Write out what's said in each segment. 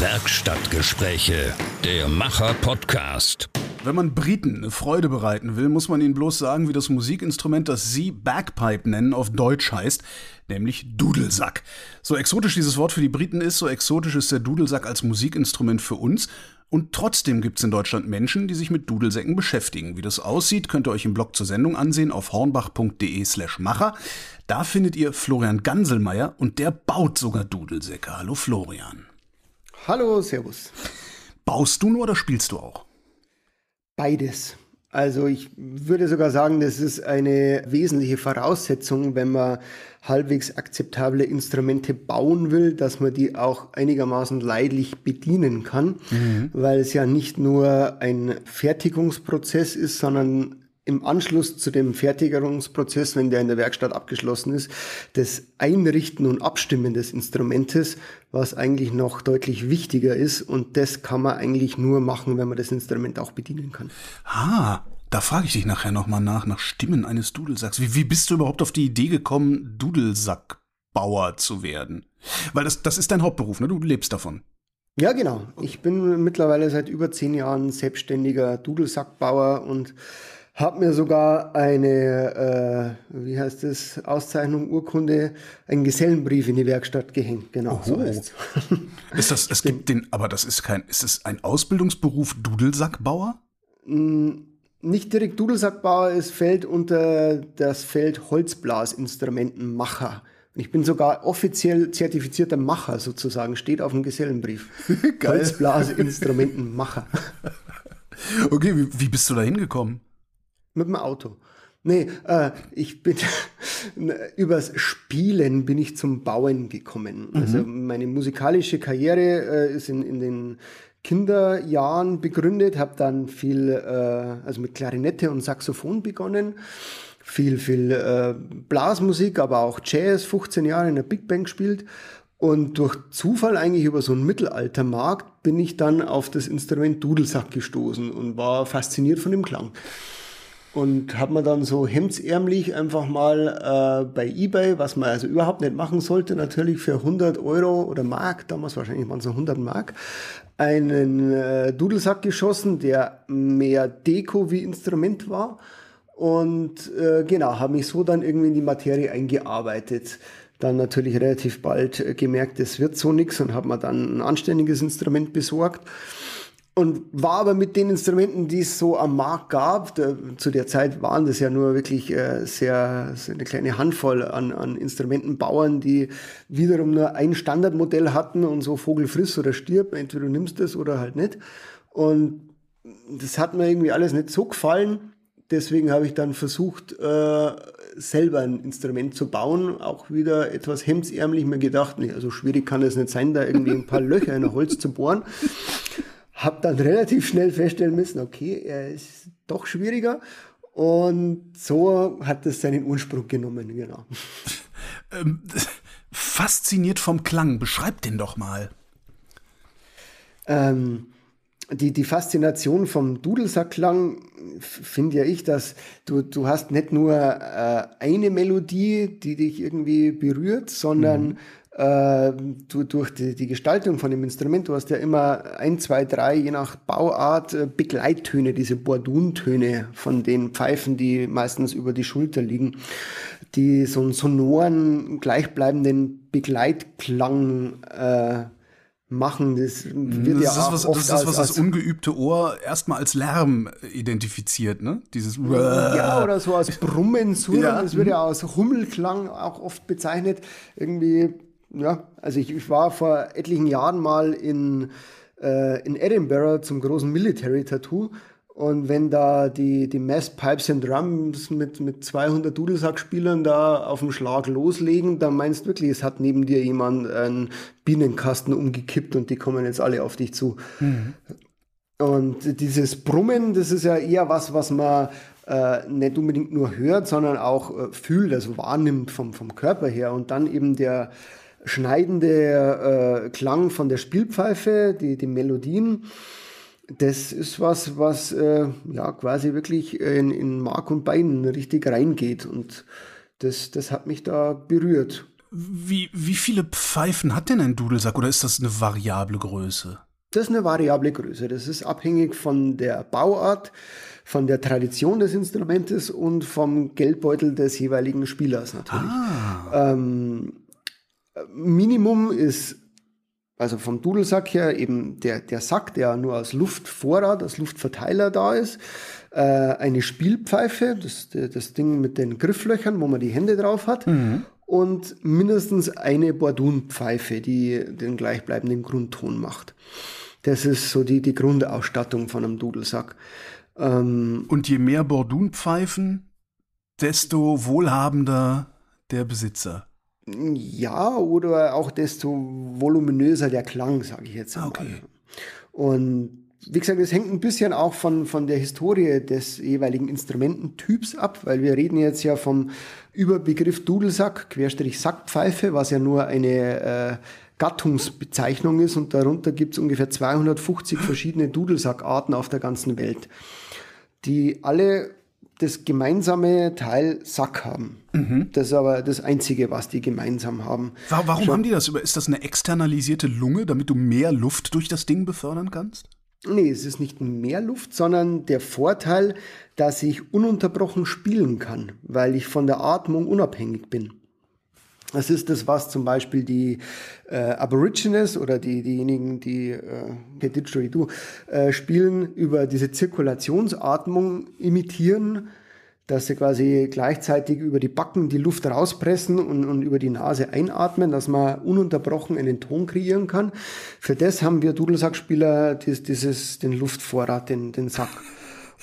Werkstattgespräche, der Macher-Podcast. Wenn man Briten eine Freude bereiten will, muss man ihnen bloß sagen, wie das Musikinstrument, das sie Bagpipe nennen, auf Deutsch heißt, nämlich Dudelsack. So exotisch dieses Wort für die Briten ist, so exotisch ist der Dudelsack als Musikinstrument für uns. Und trotzdem gibt es in Deutschland Menschen, die sich mit Dudelsäcken beschäftigen. Wie das aussieht, könnt ihr euch im Blog zur Sendung ansehen auf hornbach.de slash Macher. Da findet ihr Florian Ganselmeier und der baut sogar Dudelsäcke. Hallo Florian. Hallo, Servus. Baust du nur oder spielst du auch? Beides. Also ich würde sogar sagen, das ist eine wesentliche Voraussetzung, wenn man halbwegs akzeptable Instrumente bauen will, dass man die auch einigermaßen leidlich bedienen kann, mhm. weil es ja nicht nur ein Fertigungsprozess ist, sondern im Anschluss zu dem Fertigungsprozess, wenn der in der Werkstatt abgeschlossen ist, das Einrichten und Abstimmen des Instrumentes, was eigentlich noch deutlich wichtiger ist. Und das kann man eigentlich nur machen, wenn man das Instrument auch bedienen kann. Ah, da frage ich dich nachher nochmal nach, nach Stimmen eines Dudelsacks. Wie, wie bist du überhaupt auf die Idee gekommen, Dudelsackbauer zu werden? Weil das, das ist dein Hauptberuf, ne? Du lebst davon. Ja, genau. Ich bin mittlerweile seit über zehn Jahren selbstständiger Dudelsackbauer und habe mir sogar eine, äh, wie heißt das, Auszeichnung, Urkunde, einen Gesellenbrief in die Werkstatt gehängt. Genau, so heißt Ist das, es gibt den, aber das ist kein, ist es ein Ausbildungsberuf Dudelsackbauer? Nicht direkt Dudelsackbauer, es fällt unter das Feld Holzblasinstrumentenmacher. Ich bin sogar offiziell zertifizierter Macher sozusagen, steht auf dem Gesellenbrief. Holzblasinstrumentenmacher. okay, wie, wie bist du da hingekommen? Mit dem Auto. Nee, äh, ich bin übers Spielen bin ich zum Bauen gekommen. Mhm. Also meine musikalische Karriere äh, ist in, in den Kinderjahren begründet, habe dann viel, äh, also mit Klarinette und Saxophon begonnen, viel, viel äh, Blasmusik, aber auch Jazz, 15 Jahre in der Big Band gespielt. Und durch Zufall eigentlich über so einen Mittelaltermarkt bin ich dann auf das Instrument Dudelsack gestoßen und war fasziniert von dem Klang und habe mir dann so hemdsärmlich einfach mal äh, bei eBay, was man also überhaupt nicht machen sollte, natürlich für 100 Euro oder Mark, damals wahrscheinlich waren es so 100 Mark, einen äh, Dudelsack geschossen, der mehr Deko wie Instrument war. Und äh, genau, habe mich so dann irgendwie in die Materie eingearbeitet. Dann natürlich relativ bald äh, gemerkt, es wird so nichts und habe mir dann ein anständiges Instrument besorgt und war aber mit den Instrumenten, die es so am Markt gab, der, zu der Zeit waren das ja nur wirklich äh, sehr, sehr eine kleine Handvoll an, an Instrumentenbauern, die wiederum nur ein Standardmodell hatten und so Vogel friss oder stirb, entweder du nimmst es oder halt nicht. Und das hat mir irgendwie alles nicht so gefallen. Deswegen habe ich dann versucht, äh, selber ein Instrument zu bauen. Auch wieder etwas hemdsärmlich mir gedacht, nee, also schwierig kann es nicht sein, da irgendwie ein paar Löcher in Holz zu bohren. Hab dann relativ schnell feststellen müssen, okay, er ist doch schwieriger. Und so hat es seinen Ursprung genommen, genau. Ähm, fasziniert vom Klang, beschreib den doch mal. Ähm, die, die Faszination vom Dudelsackklang finde ja ich, dass du, du hast nicht nur äh, eine Melodie, die dich irgendwie berührt, sondern mhm äh, du, durch die, die, Gestaltung von dem Instrument, du hast ja immer ein, zwei, drei, je nach Bauart, äh, Begleittöne, diese Borduntöne von den Pfeifen, die meistens über die Schulter liegen, die so einen sonoren, gleichbleibenden Begleitklang äh, machen. Das wird das ja ist was, das ist was als, das ungeübte Ohr erstmal als Lärm identifiziert, ne? Dieses Ja, oder so als Brummen, Surren. Ja. Das wird ja als Hummelklang auch oft bezeichnet. Irgendwie ja, also ich, ich war vor etlichen Jahren mal in, äh, in Edinburgh zum großen Military Tattoo und wenn da die, die Mass Pipes and Drums mit, mit 200 Dudelsackspielern da auf dem Schlag loslegen, dann meinst du wirklich, es hat neben dir jemand einen Bienenkasten umgekippt und die kommen jetzt alle auf dich zu. Mhm. Und dieses Brummen, das ist ja eher was, was man äh, nicht unbedingt nur hört, sondern auch äh, fühlt, also wahrnimmt vom, vom Körper her. Und dann eben der, schneidende äh, Klang von der Spielpfeife, die, die Melodien, das ist was, was äh, ja quasi wirklich in, in Mark und Bein richtig reingeht. Und das, das hat mich da berührt. Wie, wie viele Pfeifen hat denn ein Dudelsack oder ist das eine variable Größe? Das ist eine variable Größe. Das ist abhängig von der Bauart, von der Tradition des Instrumentes und vom Geldbeutel des jeweiligen Spielers natürlich. Ah. Ähm, Minimum ist also vom Dudelsack her eben der, der Sack, der nur als Luftvorrat, als Luftverteiler da ist. Äh, eine Spielpfeife, das, das Ding mit den Grifflöchern, wo man die Hände drauf hat. Mhm. Und mindestens eine Bordunpfeife, die den gleichbleibenden Grundton macht. Das ist so die, die Grundausstattung von einem Dudelsack. Ähm, Und je mehr Bordunpfeifen, desto wohlhabender der Besitzer. Ja, oder auch desto voluminöser der Klang, sage ich jetzt einmal. Okay. Und wie gesagt, es hängt ein bisschen auch von, von der Historie des jeweiligen Instrumententyps ab, weil wir reden jetzt ja vom Überbegriff Dudelsack, Querstrich Sackpfeife, was ja nur eine äh, Gattungsbezeichnung ist und darunter gibt es ungefähr 250 verschiedene Dudelsackarten auf der ganzen Welt, die alle das gemeinsame Teil Sack haben. Mhm. Das ist aber das Einzige, was die gemeinsam haben. Warum Schon, haben die das? Ist das eine externalisierte Lunge, damit du mehr Luft durch das Ding befördern kannst? Nee, es ist nicht mehr Luft, sondern der Vorteil, dass ich ununterbrochen spielen kann, weil ich von der Atmung unabhängig bin. Das ist das, was zum Beispiel die äh, Aborigines oder die, diejenigen, die äh, Didgeridoo äh, spielen, über diese Zirkulationsatmung imitieren, dass sie quasi gleichzeitig über die Backen die Luft rauspressen und, und über die Nase einatmen, dass man ununterbrochen einen Ton kreieren kann. Für das haben wir Dudelsackspieler dieses, dieses, den Luftvorrat, den, den Sack.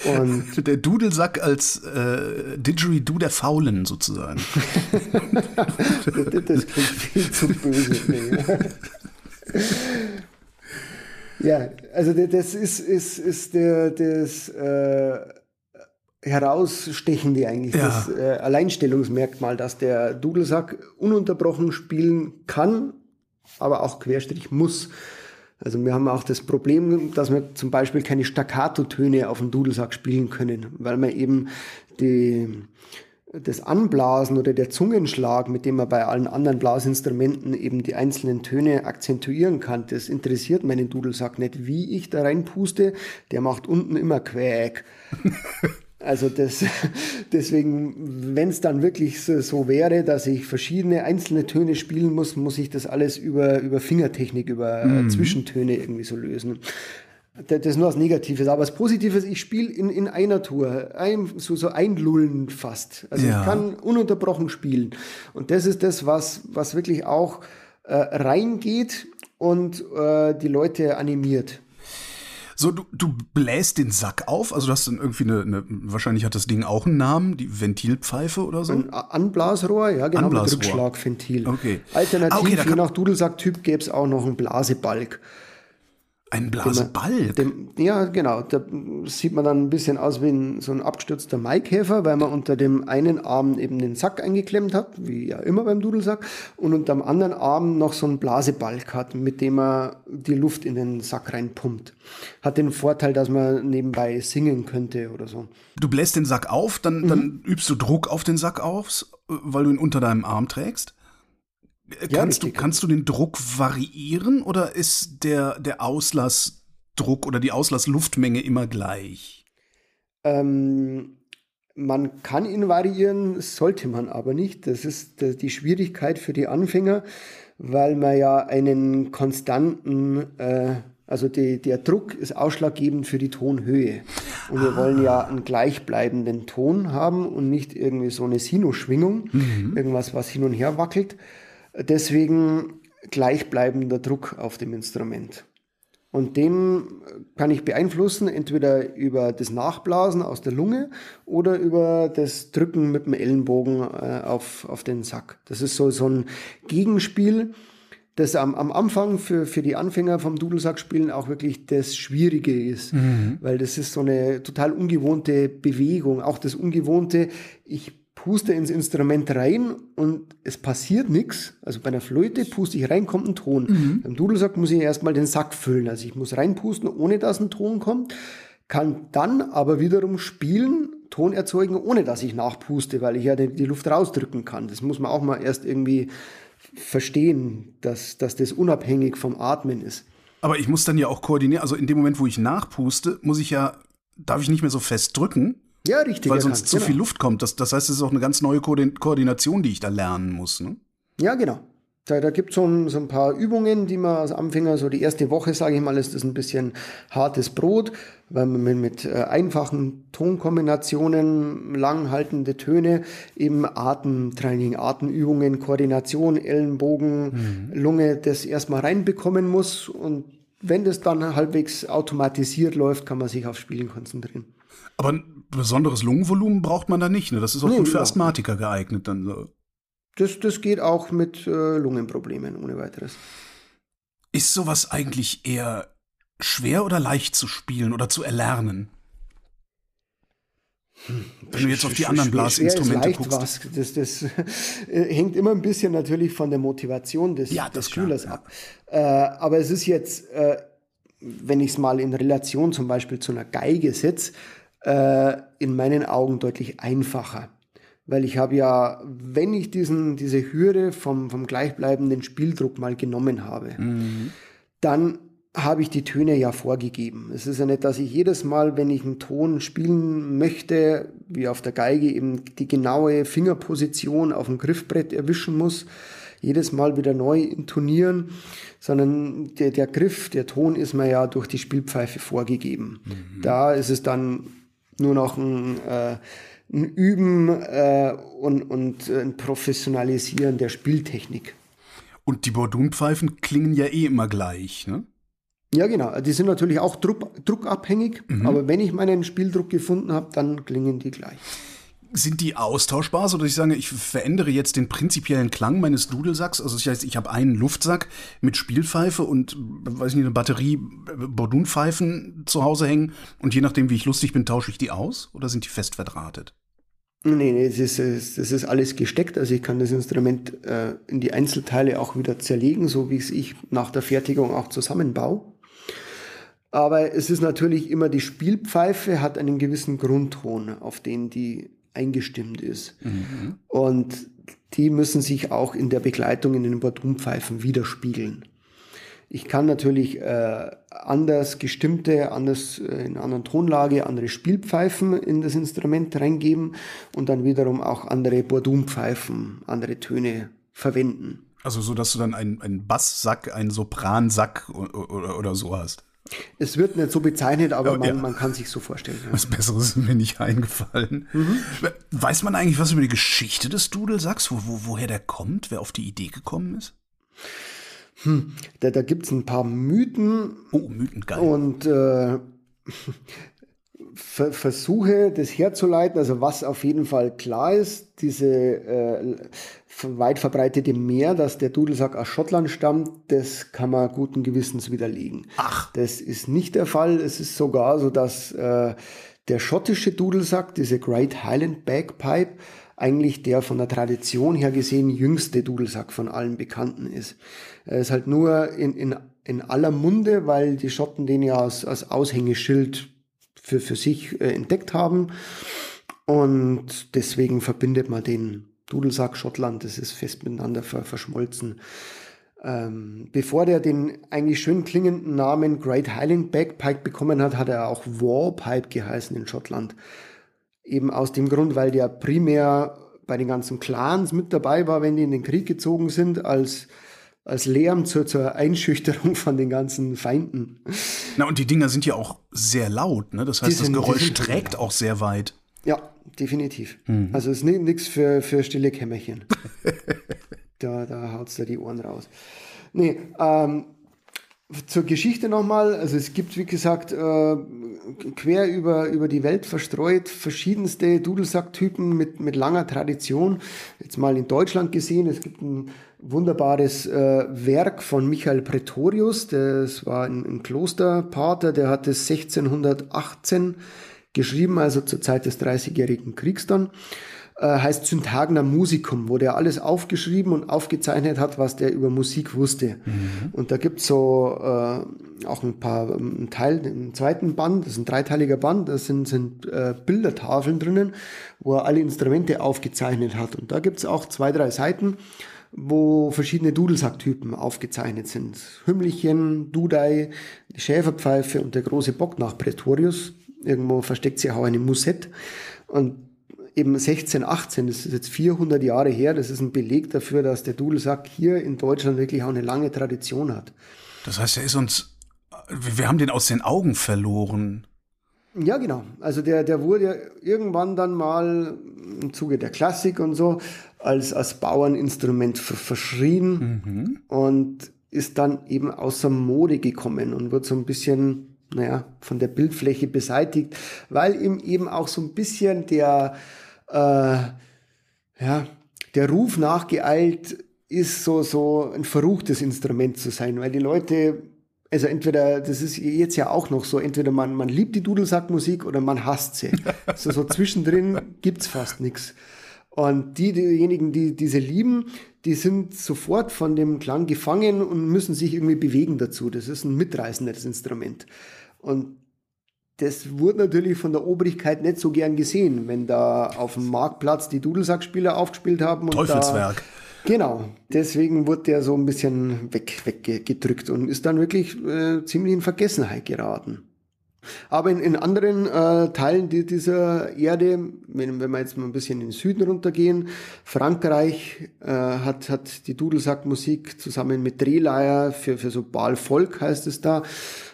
Und der Dudelsack als äh, Didgeridoo der Faulen sozusagen. das klingt viel zu böse. Ja, also das ist, ist, ist der, das äh, Herausstechende eigentlich, ja. das äh, Alleinstellungsmerkmal, dass der Dudelsack ununterbrochen spielen kann, aber auch Querstrich muss. Also wir haben auch das Problem, dass wir zum Beispiel keine Staccato-Töne auf dem Dudelsack spielen können, weil man eben die, das Anblasen oder der Zungenschlag, mit dem man bei allen anderen Blasinstrumenten eben die einzelnen Töne akzentuieren kann, das interessiert meinen Dudelsack nicht. Wie ich da reinpuste, der macht unten immer Quäk. Also das, deswegen, wenn es dann wirklich so, so, wäre, dass ich verschiedene einzelne Töne spielen muss, muss ich das alles über, über Fingertechnik, über mhm. Zwischentöne irgendwie so lösen. Das ist nur was Negatives. Aber das Positive ist, ich spiele in, in einer Tour, ein, so, so einlullend fast. Also ja. ich kann ununterbrochen spielen. Und das ist das, was, was wirklich auch äh, reingeht und äh, die Leute animiert. So, du, du bläst den Sack auf, also du hast dann irgendwie eine, eine, wahrscheinlich hat das Ding auch einen Namen, die Ventilpfeife oder so? Ein Anblasrohr, ja, genau, Anblasrohr. mit Rückschlagventil. Okay. Alternativ, ah, okay, je nach Dudelsacktyp gäbe es auch noch einen Blasebalg. Ein Blasebalg? Dem, ja, genau. Da sieht man dann ein bisschen aus wie ein, so ein abgestürzter Maikäfer, weil man unter dem einen Arm eben den Sack eingeklemmt hat, wie ja immer beim Dudelsack, und unter dem anderen Arm noch so einen Blasebalg hat, mit dem man die Luft in den Sack reinpumpt. Hat den Vorteil, dass man nebenbei singen könnte oder so. Du bläst den Sack auf, dann, mhm. dann übst du Druck auf den Sack aus, weil du ihn unter deinem Arm trägst? Ja, kannst, du, kannst du den Druck variieren oder ist der, der Auslassdruck oder die Auslassluftmenge immer gleich? Ähm, man kann ihn variieren, sollte man aber nicht. Das ist die Schwierigkeit für die Anfänger, weil man ja einen konstanten, äh, also die, der Druck ist ausschlaggebend für die Tonhöhe. Und wir ah. wollen ja einen gleichbleibenden Ton haben und nicht irgendwie so eine Sinusschwingung, mhm. irgendwas, was hin und her wackelt. Deswegen gleichbleibender Druck auf dem Instrument. Und den kann ich beeinflussen, entweder über das Nachblasen aus der Lunge oder über das Drücken mit dem Ellenbogen äh, auf, auf den Sack. Das ist so, so ein Gegenspiel, das am, am Anfang für, für die Anfänger vom Dudelsackspielen auch wirklich das Schwierige ist. Mhm. Weil das ist so eine total ungewohnte Bewegung. Auch das Ungewohnte, ich puste ins Instrument rein und es passiert nichts. Also bei einer Flöte puste ich rein, kommt ein Ton. Mhm. Beim Dudelsack muss ich erstmal den Sack füllen. Also ich muss reinpusten, ohne dass ein Ton kommt. Kann dann aber wiederum spielen, Ton erzeugen, ohne dass ich nachpuste, weil ich ja die, die Luft rausdrücken kann. Das muss man auch mal erst irgendwie verstehen, dass, dass das unabhängig vom Atmen ist. Aber ich muss dann ja auch koordinieren. Also in dem Moment, wo ich nachpuste, muss ich ja, darf ich nicht mehr so fest drücken. Ja, richtig. Weil sonst zu genau. viel Luft kommt. Das, das heißt, es ist auch eine ganz neue Koordination, die ich da lernen muss. Ne? Ja, genau. Da, da gibt so es so ein paar Übungen, die man als Anfänger, so die erste Woche, sage ich mal, ist das ein bisschen hartes Brot, weil man mit, mit äh, einfachen Tonkombinationen, langhaltende Töne, eben Atemtraining, Atemübungen, Koordination, Ellenbogen, mhm. Lunge, das erstmal reinbekommen muss. Und wenn das dann halbwegs automatisiert läuft, kann man sich aufs Spielen konzentrieren. Aber besonderes Lungenvolumen braucht man da nicht, ne? Das ist auch nee, gut für Asthmatiker geeignet dann so. Das, das geht auch mit äh, Lungenproblemen ohne weiteres. Ist sowas eigentlich eher schwer oder leicht zu spielen oder zu erlernen? Hm. Wenn du jetzt auf die anderen Blasinstrumente guckst. Was. Das, das äh, hängt immer ein bisschen natürlich von der Motivation des, ja, des Schülers klar, ab. Äh, aber es ist jetzt, äh, wenn ich es mal in Relation zum Beispiel zu einer Geige setze, äh, in meinen Augen deutlich einfacher. Weil ich habe ja, wenn ich diesen, diese Hürde vom, vom gleichbleibenden Spieldruck mal genommen habe, mhm. dann habe ich die Töne ja vorgegeben. Es ist ja nicht, dass ich jedes Mal, wenn ich einen Ton spielen möchte, wie auf der Geige, eben die genaue Fingerposition auf dem Griffbrett erwischen muss, jedes Mal wieder neu intonieren, sondern der, der Griff, der Ton ist mir ja durch die Spielpfeife vorgegeben. Mhm. Da ist es dann nur noch ein äh, ein Üben äh, und, und ein Professionalisieren der Spieltechnik. Und die Bordunpfeifen klingen ja eh immer gleich, ne? Ja, genau. Die sind natürlich auch druck, druckabhängig, mhm. aber wenn ich meinen Spieldruck gefunden habe, dann klingen die gleich. Sind die austauschbar, so dass ich sage, ich verändere jetzt den prinzipiellen Klang meines Dudelsacks? Also das heißt, ich habe einen Luftsack mit Spielpfeife und, weiß nicht, eine Batterie Bordunpfeifen zu Hause hängen und je nachdem, wie ich lustig bin, tausche ich die aus oder sind die fest verdrahtet? Nee, nee, das ist, das ist alles gesteckt. Also ich kann das Instrument äh, in die Einzelteile auch wieder zerlegen, so wie es ich nach der Fertigung auch zusammenbaue. Aber es ist natürlich immer die Spielpfeife hat einen gewissen Grundton, auf den die eingestimmt ist. Mhm. Und die müssen sich auch in der Begleitung in den Bordunpfeifen widerspiegeln. Ich kann natürlich äh, anders gestimmte, anders äh, in einer anderen Tonlage, andere Spielpfeifen in das Instrument reingeben und dann wiederum auch andere Bordunpfeifen, andere Töne verwenden. Also so, dass du dann einen, einen Basssack, einen Sopransack oder, oder, oder so hast. Es wird nicht so bezeichnet, aber oh, man, ja. man, kann sich so vorstellen. Ja. Was Besseres ist mir nicht eingefallen. Mhm. Weiß man eigentlich was über die Geschichte des Dudelsacks, wo, wo, woher der kommt, wer auf die Idee gekommen ist? Hm, da da gibt es ein paar Mythen. Oh, Mythen, geil. Und äh, Versuche, das herzuleiten, also was auf jeden Fall klar ist, diese äh, weit verbreitete Mehr, dass der Dudelsack aus Schottland stammt, das kann man guten Gewissens widerlegen. Ach. Das ist nicht der Fall. Es ist sogar so, dass äh, der schottische Dudelsack, diese Great Highland Bagpipe, eigentlich der von der Tradition her gesehen jüngste Dudelsack von allen bekannten ist. Er ist halt nur in, in, in aller Munde, weil die Schotten den ja als, als Aushängeschild für, für sich äh, entdeckt haben. Und deswegen verbindet man den Dudelsack Schottland, das ist fest miteinander ver verschmolzen. Ähm, bevor der den eigentlich schön klingenden Namen Great Highland Bagpipe bekommen hat, hat er auch Warpipe geheißen in Schottland. Eben aus dem Grund, weil der primär bei den ganzen Clans mit dabei war, wenn die in den Krieg gezogen sind, als, als Lärm zur, zur Einschüchterung von den ganzen Feinden. Na, und die Dinger sind ja auch sehr laut, ne? Das heißt, sind, das Geräusch trägt auch sehr weit. Ja, definitiv. Mhm. Also es ist nichts für, für stille Kämmerchen. da da haut es da die Ohren raus. Nee, ähm, zur Geschichte nochmal, also es gibt, wie gesagt, äh, quer über, über die Welt verstreut verschiedenste Dudelsacktypen mit, mit langer Tradition. Jetzt mal in Deutschland gesehen, es gibt ein wunderbares äh, Werk von Michael Pretorius, das war ein, ein Klosterpater, der hat es 1618 geschrieben, also zur Zeit des Dreißigjährigen Kriegs dann äh, heißt Syntagna Musicum, wo der alles aufgeschrieben und aufgezeichnet hat, was der über Musik wusste. Mhm. Und da gibt's so äh, auch ein paar, ein Teil im zweiten Band, das ist ein dreiteiliger Band, da sind, sind äh, Bildertafeln drinnen, wo er alle Instrumente aufgezeichnet hat. Und da gibt's auch zwei, drei Seiten, wo verschiedene Dudelsacktypen aufgezeichnet sind. Hümmelchen, Dudai, die Schäferpfeife und der große Bock nach Pretorius. Irgendwo versteckt sich auch eine Musette. Und eben 1618, das ist jetzt 400 Jahre her, das ist ein Beleg dafür, dass der Dudelsack hier in Deutschland wirklich auch eine lange Tradition hat. Das heißt, er ist uns, wir haben den aus den Augen verloren. Ja, genau. Also der, der wurde irgendwann dann mal im Zuge der Klassik und so als, als Bauerninstrument verschrien mhm. und ist dann eben außer Mode gekommen und wird so ein bisschen, naja, von der Bildfläche beseitigt, weil ihm eben auch so ein bisschen der, äh, ja, der Ruf nachgeeilt ist, so, so ein verruchtes Instrument zu sein, weil die Leute also entweder, das ist jetzt ja auch noch so, entweder man, man liebt die Dudelsackmusik oder man hasst sie. so, so zwischendrin gibt's fast nichts. Und die, diejenigen, die diese lieben, die sind sofort von dem Klang gefangen und müssen sich irgendwie bewegen dazu. Das ist ein mitreißendes Instrument. Und das wurde natürlich von der Obrigkeit nicht so gern gesehen, wenn da auf dem Marktplatz die Dudelsackspieler aufgespielt haben. Und Teufelswerk. Da Genau, deswegen wurde der so ein bisschen weg, weggedrückt und ist dann wirklich äh, ziemlich in Vergessenheit geraten. Aber in, in anderen äh, Teilen dieser Erde, wenn, wenn wir jetzt mal ein bisschen in den Süden runtergehen, Frankreich äh, hat, hat die Dudelsackmusik zusammen mit Drehleier für, für so Baalvolk heißt es da,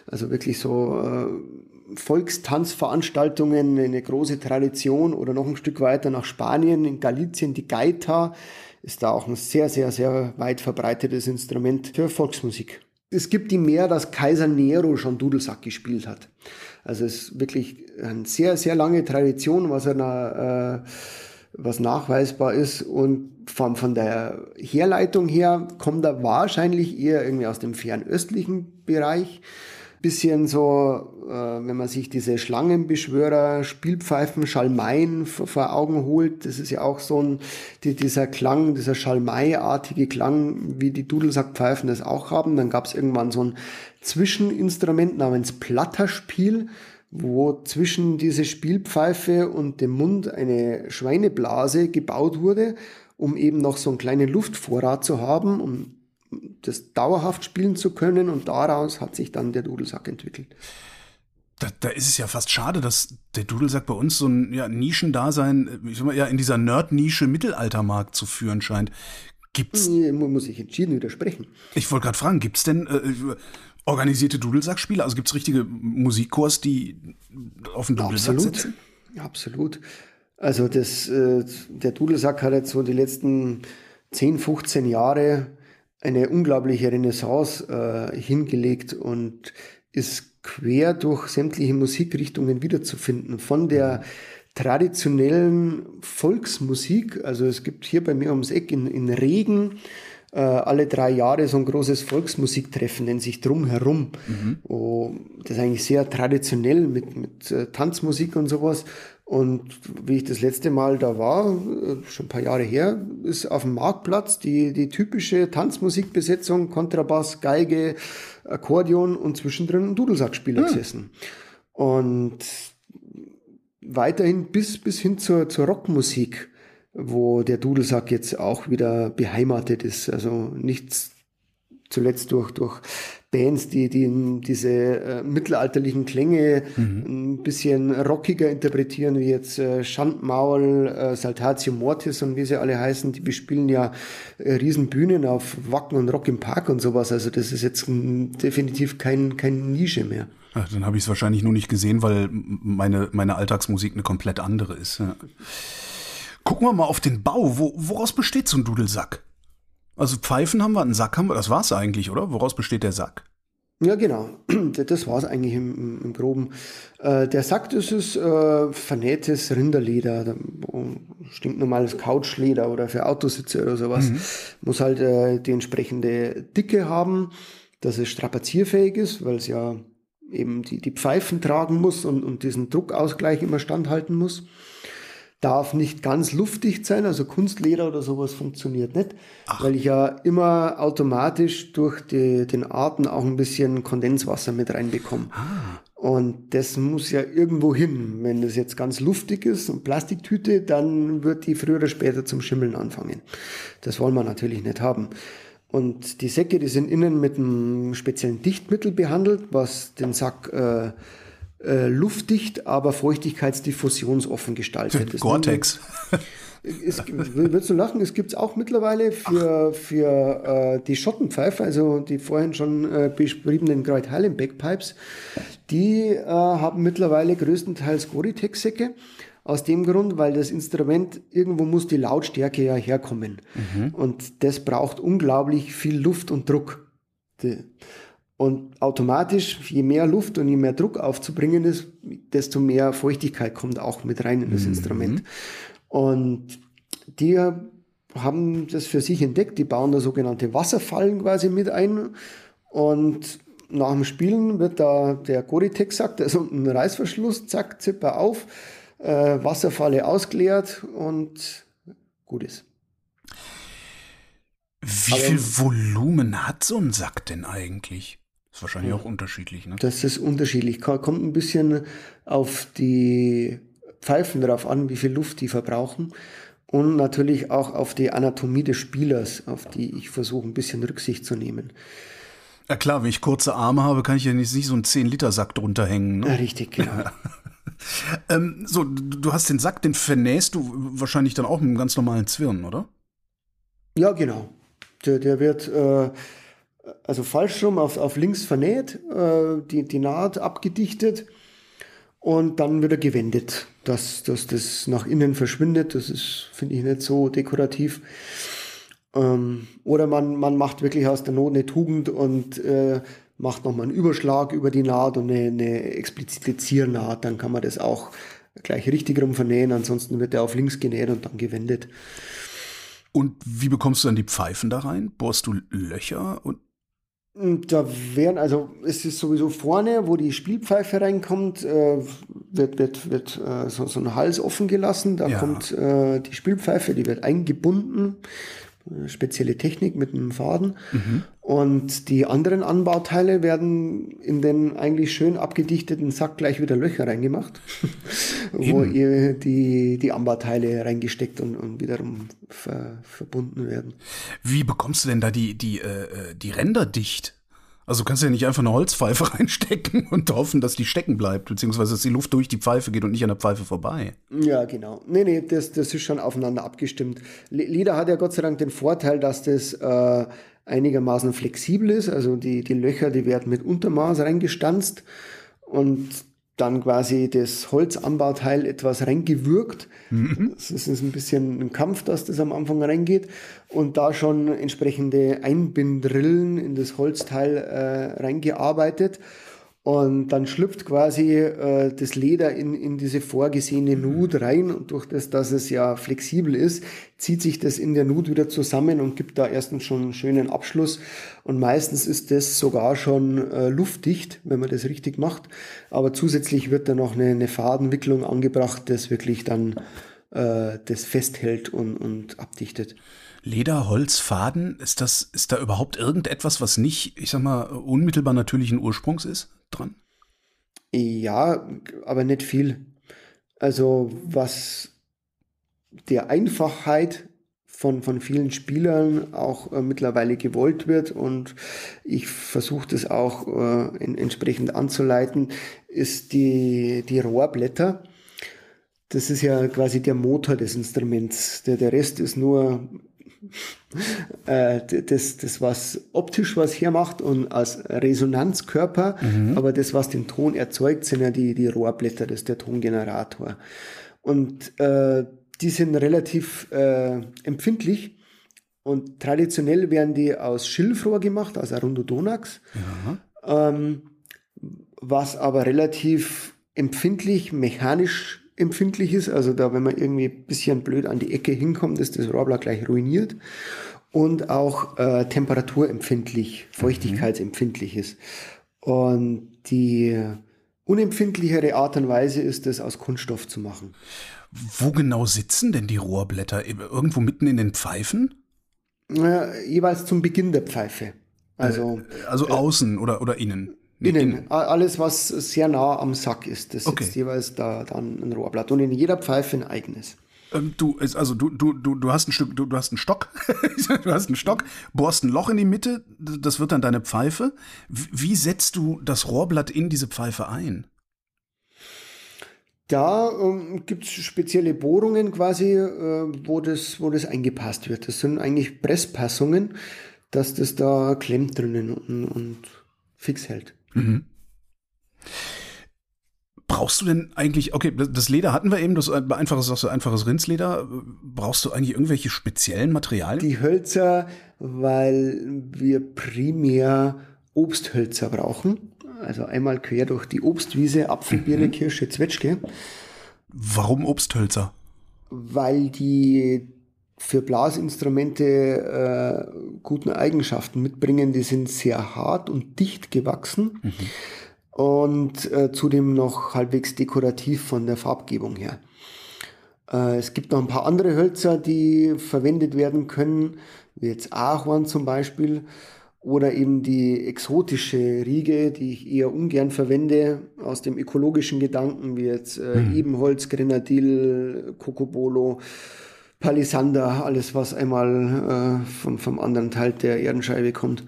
also wirklich so äh, Volkstanzveranstaltungen, eine große Tradition oder noch ein Stück weiter nach Spanien, in Galicien die Gaita, ist da auch ein sehr, sehr, sehr weit verbreitetes Instrument für Volksmusik. Es gibt die mehr, dass Kaiser Nero schon Dudelsack gespielt hat. Also es ist wirklich eine sehr, sehr lange Tradition, was, einer, äh, was nachweisbar ist. Und von, von der Herleitung her kommt er wahrscheinlich eher irgendwie aus dem fernöstlichen Bereich bisschen so, äh, wenn man sich diese Schlangenbeschwörer, Spielpfeifen, Schalmeien vor, Augen holt, das ist ja auch so ein, die, dieser Klang, dieser Schalmei-artige Klang, wie die Dudelsackpfeifen das auch haben. Dann gab es irgendwann so ein Zwischeninstrument namens Platterspiel, wo zwischen diese Spielpfeife und dem Mund eine Schweineblase gebaut wurde, um eben noch so einen kleinen Luftvorrat zu haben, um das dauerhaft spielen zu können und daraus hat sich dann der Dudelsack entwickelt. Da, da ist es ja fast schade, dass der Dudelsack bei uns so ein ja, Nischendasein, ich sag mal, ja, in dieser Nerd-Nische Mittelaltermarkt zu führen scheint. Gibt's. Muss ich entschieden widersprechen. Ich wollte gerade fragen, gibt's denn äh, organisierte Dudelsackspiele? Also gibt's richtige Musikkurs, die auf den Dudelsack Absolut. sitzen? Absolut. Also das, äh, der Dudelsack hat jetzt so die letzten 10, 15 Jahre eine unglaubliche Renaissance äh, hingelegt und ist quer durch sämtliche Musikrichtungen wiederzufinden. Von der traditionellen Volksmusik, also es gibt hier bei mir ums Eck in, in Regen äh, alle drei Jahre so ein großes Volksmusiktreffen, nennt sich Drumherum. Mhm. Oh, das ist eigentlich sehr traditionell mit, mit äh, Tanzmusik und sowas. Und wie ich das letzte Mal da war, äh, schon ein paar Jahre her, ist auf dem Marktplatz die, die typische Tanzmusikbesetzung, Kontrabass, Geige, Akkordeon und zwischendrin ein Dudelsackspieler hm. gesessen. Und weiterhin bis, bis hin zur, zur Rockmusik, wo der Dudelsack jetzt auch wieder beheimatet ist. Also nichts zuletzt durch, durch Bands, die, die diese äh, mittelalterlichen Klänge mhm. ein bisschen rockiger interpretieren, wie jetzt äh, Schandmaul, äh, Saltatio Mortis und wie sie alle heißen, die bespielen ja äh, Riesenbühnen auf Wacken und Rock im Park und sowas. Also das ist jetzt m, definitiv kein, kein Nische mehr. Ach, dann habe ich es wahrscheinlich nur nicht gesehen, weil meine, meine Alltagsmusik eine komplett andere ist. Ja. Gucken wir mal auf den Bau. Wo, woraus besteht so ein Dudelsack? Also Pfeifen haben wir, einen Sack haben wir, das war's eigentlich, oder? Woraus besteht der Sack? Ja, genau. Das war's eigentlich im, im Groben. Äh, der Sack, das ist äh, vernähtes Rinderleder, stinknormales Couchleder oder für Autositze oder sowas. Mhm. Muss halt äh, die entsprechende Dicke haben, dass es strapazierfähig ist, weil es ja eben die, die Pfeifen tragen muss und, und diesen Druckausgleich immer standhalten muss. Darf nicht ganz luftdicht sein, also Kunstleder oder sowas funktioniert nicht, Ach. weil ich ja immer automatisch durch die, den Arten auch ein bisschen Kondenswasser mit reinbekomme. Ah. Und das muss ja irgendwo hin. Wenn das jetzt ganz luftig ist und Plastiktüte, dann wird die früher oder später zum Schimmeln anfangen. Das wollen wir natürlich nicht haben. Und die Säcke, die sind innen mit einem speziellen Dichtmittel behandelt, was den Sack äh, äh, luftdicht, aber feuchtigkeitsdiffusionsoffen gestaltet. Gore-Tex. Es, willst du lachen? Es gibt es auch mittlerweile für, für äh, die Schottenpfeife, also die vorhin schon äh, beschriebenen Great Highland Backpipes. Die äh, haben mittlerweile größtenteils Gore-Tex-Säcke. Aus dem Grund, weil das Instrument, irgendwo muss die Lautstärke ja herkommen. Mhm. Und das braucht unglaublich viel Luft und Druck. Die, und automatisch, je mehr Luft und je mehr Druck aufzubringen ist, desto mehr Feuchtigkeit kommt auch mit rein in das mhm. Instrument. Und die haben das für sich entdeckt, die bauen da sogenannte Wasserfallen quasi mit ein. Und nach dem Spielen wird da der Goritex-Sack, da ist unten ein Reißverschluss, zack, Zipper auf, äh, Wasserfalle ausgeleert und gut ist. Wie Aber, viel Volumen hat so ein Sack denn eigentlich? Ist wahrscheinlich auch unterschiedlich, ne? Das ist unterschiedlich. Kommt ein bisschen auf die Pfeifen drauf an, wie viel Luft die verbrauchen. Und natürlich auch auf die Anatomie des Spielers, auf die ich versuche ein bisschen Rücksicht zu nehmen. Ja klar, wenn ich kurze Arme habe, kann ich ja nicht, nicht so einen 10-Liter-Sack drunter hängen. Ne? Ja, richtig, genau. ähm, so, du hast den Sack, den vernähst du wahrscheinlich dann auch mit einem ganz normalen Zwirn, oder? Ja, genau. Der, der wird äh, also falsch rum auf, auf links vernäht, äh, die, die Naht abgedichtet und dann wieder gewendet, dass, dass das nach innen verschwindet. Das ist, finde ich, nicht so dekorativ. Ähm, oder man, man macht wirklich aus der Not eine Tugend und äh, macht nochmal einen Überschlag über die Naht und eine, eine explizite Ziernaht. Dann kann man das auch gleich richtig rum vernähen. Ansonsten wird er auf links genäht und dann gewendet. Und wie bekommst du dann die Pfeifen da rein? Bohrst du Löcher und da werden, also es ist sowieso vorne, wo die Spielpfeife reinkommt, äh, wird, wird, wird äh, so, so ein Hals offen gelassen. Da ja. kommt äh, die Spielpfeife, die wird eingebunden spezielle Technik mit einem Faden. Mhm. Und die anderen Anbauteile werden in den eigentlich schön abgedichteten Sack gleich wieder Löcher reingemacht, wo ihr die, die Anbauteile reingesteckt und, und wiederum ver, verbunden werden. Wie bekommst du denn da die, die, äh, äh die Ränder dicht? Also kannst du ja nicht einfach eine Holzpfeife reinstecken und hoffen, dass die stecken bleibt, beziehungsweise dass die Luft durch die Pfeife geht und nicht an der Pfeife vorbei. Ja, genau. Nee, nee, das, das ist schon aufeinander abgestimmt. Leder hat ja Gott sei Dank den Vorteil, dass das äh, einigermaßen flexibel ist. Also die, die Löcher, die werden mit Untermaß reingestanzt und dann quasi das Holzanbauteil etwas reingewürgt. Mhm. Das ist ein bisschen ein Kampf, dass das am Anfang reingeht. Und da schon entsprechende Einbindrillen in das Holzteil äh, reingearbeitet. Und dann schlüpft quasi äh, das Leder in, in diese vorgesehene Nut rein und durch das, dass es ja flexibel ist, zieht sich das in der Nut wieder zusammen und gibt da erstens schon einen schönen Abschluss. Und meistens ist das sogar schon äh, luftdicht, wenn man das richtig macht. Aber zusätzlich wird da noch eine, eine Fadenwicklung angebracht, das wirklich dann äh, das festhält und, und abdichtet. Leder, Holz, Faden, ist das, ist da überhaupt irgendetwas, was nicht, ich sag mal, unmittelbar natürlichen Ursprungs ist dran? Ja, aber nicht viel. Also was der Einfachheit von, von vielen Spielern auch äh, mittlerweile gewollt wird und ich versuche das auch äh, in, entsprechend anzuleiten, ist die, die Rohrblätter. Das ist ja quasi der Motor des Instruments. Der, der Rest ist nur äh, das, das, was optisch was hermacht und als Resonanzkörper, mhm. aber das, was den Ton erzeugt, sind ja die, die Rohrblätter, das ist der Tongenerator. Und äh, die sind relativ äh, empfindlich und traditionell werden die aus Schilfrohr gemacht, aus Arundodonax, ja. ähm, was aber relativ empfindlich, mechanisch empfindlich ist. Also da, wenn man irgendwie ein bisschen blöd an die Ecke hinkommt, ist das Rohrblatt gleich ruiniert. Und auch äh, temperaturempfindlich, feuchtigkeitsempfindlich ist. Und die unempfindlichere Art und Weise ist es, aus Kunststoff zu machen. Wo genau sitzen denn die Rohrblätter? Irgendwo mitten in den Pfeifen? Äh, jeweils zum Beginn der Pfeife. Also, äh, also außen oder, oder innen? Innen. Alles, was sehr nah am Sack ist, das okay. sitzt jeweils da dann ein Rohrblatt. Und in jeder Pfeife ein eigenes. Ähm, du, also du, du, du, du hast ein Stück, du, du hast einen Stock, du hast einen Stock, bohrst ein Loch in die Mitte, das wird dann deine Pfeife. Wie setzt du das Rohrblatt in diese Pfeife ein? Da ähm, gibt es spezielle Bohrungen quasi, äh, wo, das, wo das eingepasst wird. Das sind eigentlich Presspassungen, dass das da klemmt drinnen und, und fix hält. Mhm. Brauchst du denn eigentlich, okay, das Leder hatten wir eben, das einfaches, das einfaches Rindsleder. Brauchst du eigentlich irgendwelche speziellen Materialien? Die Hölzer, weil wir primär Obsthölzer brauchen. Also einmal quer durch die Obstwiese, Apfel, Birne, mhm. Kirsche, Zwetschge. Warum Obsthölzer? Weil die für Blasinstrumente äh, guten Eigenschaften mitbringen. Die sind sehr hart und dicht gewachsen. Mhm und äh, zudem noch halbwegs dekorativ von der Farbgebung her. Äh, es gibt noch ein paar andere Hölzer, die verwendet werden können, wie jetzt Ahorn zum Beispiel oder eben die exotische Riege, die ich eher ungern verwende, aus dem ökologischen Gedanken, wie jetzt äh, mhm. Ebenholz, Grenadil, Cocobolo, Palisander, alles was einmal äh, vom, vom anderen Teil der Erdenscheibe kommt.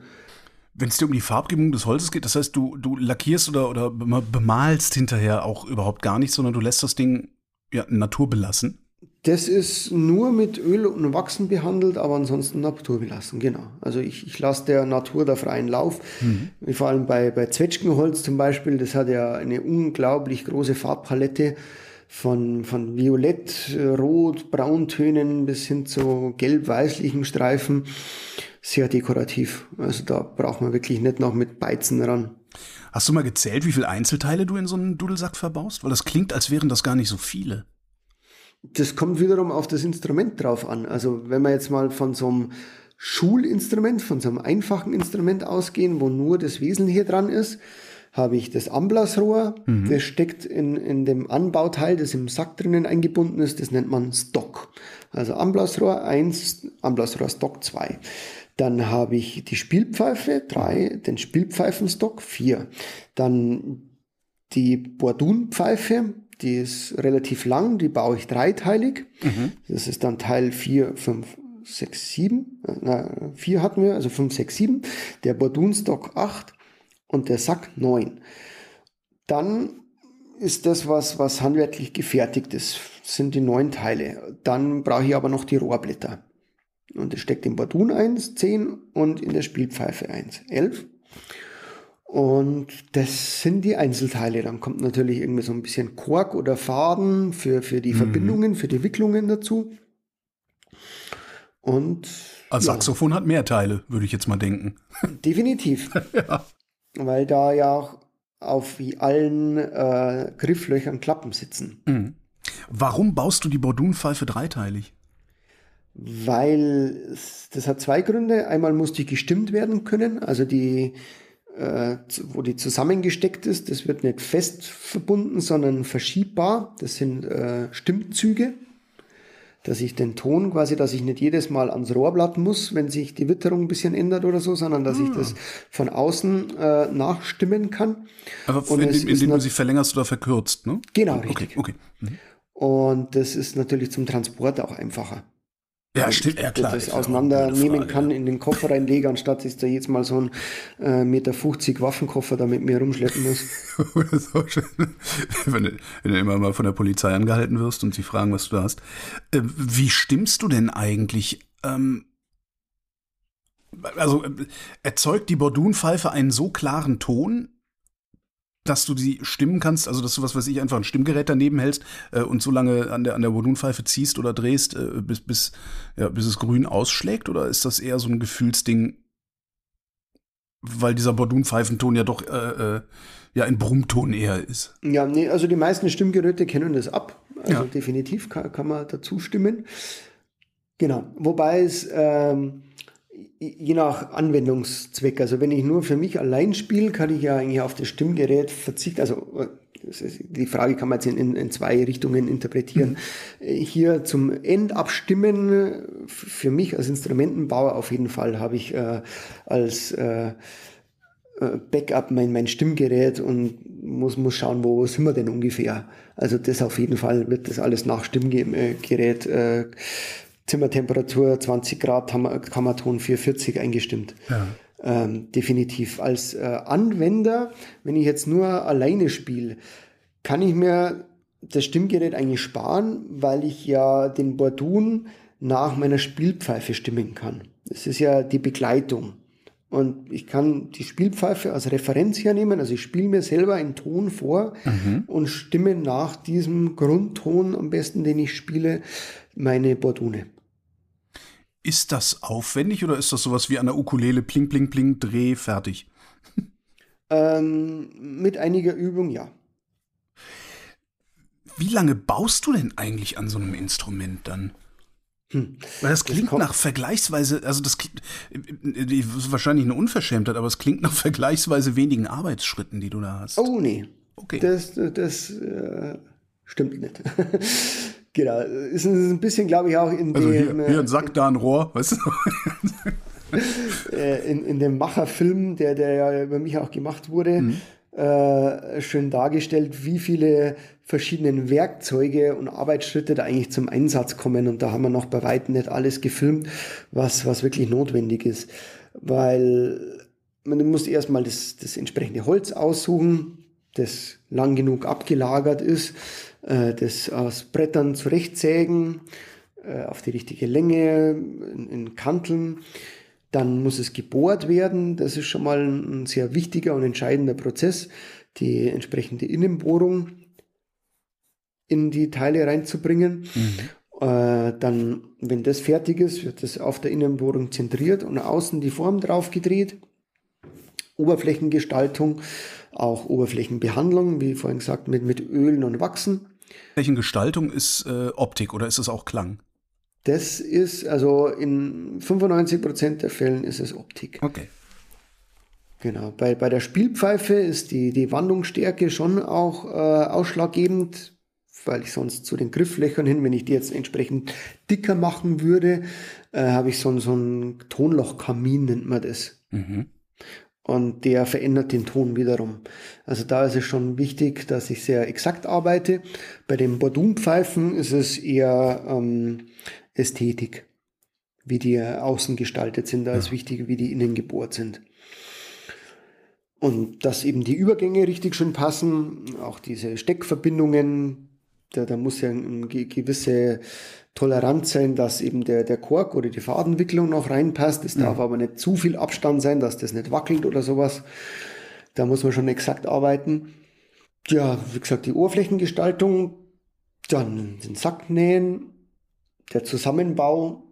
Wenn es dir um die Farbgebung des Holzes geht, das heißt, du, du lackierst oder, oder bemalst hinterher auch überhaupt gar nichts, sondern du lässt das Ding ja, naturbelassen? Das ist nur mit Öl und Wachsen behandelt, aber ansonsten naturbelassen, genau. Also ich, ich lasse der Natur da freien Lauf. Mhm. Vor allem bei, bei Zwetschgenholz zum Beispiel, das hat ja eine unglaublich große Farbpalette von, von Violett, Rot, Brauntönen bis hin zu gelb-weißlichen Streifen sehr dekorativ. Also da braucht man wirklich nicht noch mit Beizen ran. Hast du mal gezählt, wie viele Einzelteile du in so einen Dudelsack verbaust? Weil das klingt, als wären das gar nicht so viele. Das kommt wiederum auf das Instrument drauf an. Also wenn wir jetzt mal von so einem Schulinstrument, von so einem einfachen Instrument ausgehen, wo nur das Wesentliche dran ist, habe ich das Amblasrohr, mhm. das steckt in, in dem Anbauteil, das im Sack drinnen eingebunden ist, das nennt man Stock. Also Amblasrohr 1, Amblasrohr Stock 2. Dann habe ich die Spielpfeife, drei, den Spielpfeifenstock, vier. Dann die Bordunpfeife, die ist relativ lang, die baue ich dreiteilig. Mhm. Das ist dann Teil 4, 5, 6, 7. Na, 4 hatten wir, also 5, 6, 7. Der Bordunstock 8 und der Sack 9. Dann ist das was, was handwerklich gefertigt ist, das sind die neun Teile. Dann brauche ich aber noch die Rohrblätter. Und es steckt im Bordun 1, 10 und in der Spielpfeife 1, 11. Und das sind die Einzelteile. Dann kommt natürlich irgendwie so ein bisschen Kork oder Faden für, für die mhm. Verbindungen, für die Wicklungen dazu. Und. Ein ja. Saxophon hat mehr Teile, würde ich jetzt mal denken. Definitiv. ja. Weil da ja auch auf wie allen äh, Grifflöchern Klappen sitzen. Mhm. Warum baust du die Bordunpfeife dreiteilig? weil das hat zwei Gründe. Einmal muss die gestimmt werden können, also die, äh, wo die zusammengesteckt ist, das wird nicht fest verbunden, sondern verschiebbar. Das sind äh, Stimmzüge, dass ich den Ton quasi, dass ich nicht jedes Mal ans Rohrblatt muss, wenn sich die Witterung ein bisschen ändert oder so, sondern dass ah. ich das von außen äh, nachstimmen kann. Aber indem, indem du sie verlängerst oder verkürzt, ne? Genau, richtig. Okay, okay. Mhm. Und das ist natürlich zum Transport auch einfacher. Ja, stimmt, ja klar. Das auseinandernehmen kann, in den Koffer reinlegen, anstatt dass da jetzt mal so ein äh, Meter 50 Waffenkoffer da mit mir rumschleppen muss. so schön. Wenn, du, wenn du immer mal von der Polizei angehalten wirst und sie fragen, was du da hast. Äh, wie stimmst du denn eigentlich? Ähm, also äh, erzeugt die Bordunpfeife einen so klaren Ton, dass du sie stimmen kannst, also dass du was weiß ich einfach ein Stimmgerät daneben hältst äh, und so lange an der an der Bordunpfeife ziehst oder drehst, äh, bis bis ja, bis es grün ausschlägt oder ist das eher so ein Gefühlsding, weil dieser Bordunpfeifenton ja doch äh, äh, ja ein Brummton eher ist? Ja, nee, also die meisten Stimmgeräte kennen das ab, also ja. definitiv kann, kann man dazu stimmen. Genau, wobei es ähm, je nach Anwendungszweck. Also wenn ich nur für mich allein spiele, kann ich ja eigentlich auf das Stimmgerät verzichten. Also die Frage kann man jetzt in, in, zwei Richtungen interpretieren. Mhm. Hier zum Endabstimmen, für mich als Instrumentenbauer auf jeden Fall habe ich äh, als äh, äh, Backup mein, mein Stimmgerät und muss, muss schauen, wo sind wir denn ungefähr. Also das auf jeden Fall wird das alles nach Stimmgerät, äh, Zimmertemperatur 20 Grad, Kammerton 440 eingestimmt. Ja. Ähm, definitiv. Als äh, Anwender, wenn ich jetzt nur alleine spiele, kann ich mir das Stimmgerät eigentlich sparen, weil ich ja den Bordun nach meiner Spielpfeife stimmen kann. Das ist ja die Begleitung. Und ich kann die Spielpfeife als Referenz hernehmen. Also ich spiele mir selber einen Ton vor mhm. und stimme nach diesem Grundton am besten, den ich spiele, meine Bordune. Ist das aufwendig oder ist das sowas wie an der Ukulele, pling, pling, pling, dreh, fertig? Ähm, mit einiger Übung, ja. Wie lange baust du denn eigentlich an so einem Instrument dann? Hm. Weil das klingt das nach vergleichsweise, also das, das ist wahrscheinlich eine Unverschämtheit, aber es klingt nach vergleichsweise wenigen Arbeitsschritten, die du da hast. Oh nee. Okay. Das, das äh, stimmt nicht. genau. Ist ein bisschen, glaube ich, auch in also dem. Hier, hier ein Sack, da ein Rohr, weißt du? Äh, in, in dem Macherfilm, der, der ja über mich auch gemacht wurde, mhm. äh, schön dargestellt, wie viele verschiedenen Werkzeuge und Arbeitsschritte da eigentlich zum Einsatz kommen. Und da haben wir noch bei weitem nicht alles gefilmt, was, was wirklich notwendig ist. Weil man muss erstmal das, das entsprechende Holz aussuchen, das lang genug abgelagert ist, äh, das aus Brettern zurechtsägen, äh, auf die richtige Länge, in, in Kanteln. Dann muss es gebohrt werden. Das ist schon mal ein sehr wichtiger und entscheidender Prozess. Die entsprechende Innenbohrung in die Teile reinzubringen. Mhm. Äh, dann, wenn das fertig ist, wird das auf der Innenbohrung zentriert und außen die Form drauf gedreht. Oberflächengestaltung, auch Oberflächenbehandlung, wie vorhin gesagt, mit, mit Ölen und Wachsen. Flächengestaltung ist äh, Optik oder ist es auch Klang? Das ist, also in 95% der Fällen ist es Optik. Okay. Genau. Bei, bei der Spielpfeife ist die, die Wandungsstärke schon auch äh, ausschlaggebend weil ich sonst zu den Grifflöchern hin, wenn ich die jetzt entsprechend dicker machen würde, äh, habe ich so, so ein Tonlochkamin, nennt man das. Mhm. Und der verändert den Ton wiederum. Also da ist es schon wichtig, dass ich sehr exakt arbeite. Bei den Bordunpfeifen ist es eher ähm, Ästhetik, wie die außen gestaltet sind. Da ist wichtig, wie die innen gebohrt sind. Und dass eben die Übergänge richtig schön passen, auch diese Steckverbindungen, da, da muss ja eine gewisse Toleranz sein, dass eben der, der Kork oder die Fadenwicklung noch reinpasst. Es darf aber nicht zu viel Abstand sein, dass das nicht wackelt oder sowas. Da muss man schon exakt arbeiten. Ja, wie gesagt, die Oberflächengestaltung, dann den Sack nähen, der Zusammenbau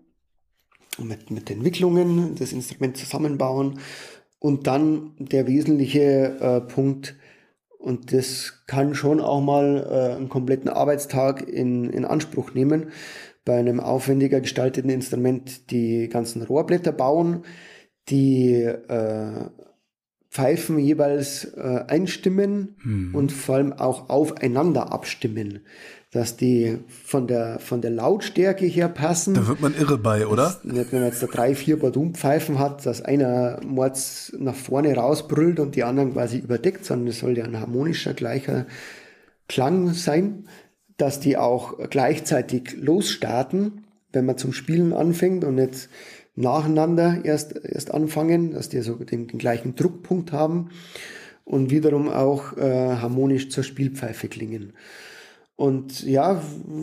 mit, mit den Wicklungen, das Instrument zusammenbauen und dann der wesentliche äh, Punkt, und das kann schon auch mal äh, einen kompletten Arbeitstag in, in Anspruch nehmen. Bei einem aufwendiger gestalteten Instrument die ganzen Rohrblätter bauen, die äh, Pfeifen jeweils äh, einstimmen hm. und vor allem auch aufeinander abstimmen dass die von der, von der Lautstärke her passen. Da wird man irre bei, oder? Nicht, wenn man jetzt da drei, vier Badum-Pfeifen hat, dass einer mords nach vorne rausbrüllt und die anderen quasi überdeckt, sondern es soll ja ein harmonischer, gleicher Klang sein, dass die auch gleichzeitig losstarten, wenn man zum Spielen anfängt und nicht nacheinander erst, erst anfangen, dass die so den, den gleichen Druckpunkt haben und wiederum auch äh, harmonisch zur Spielpfeife klingen. Und ja,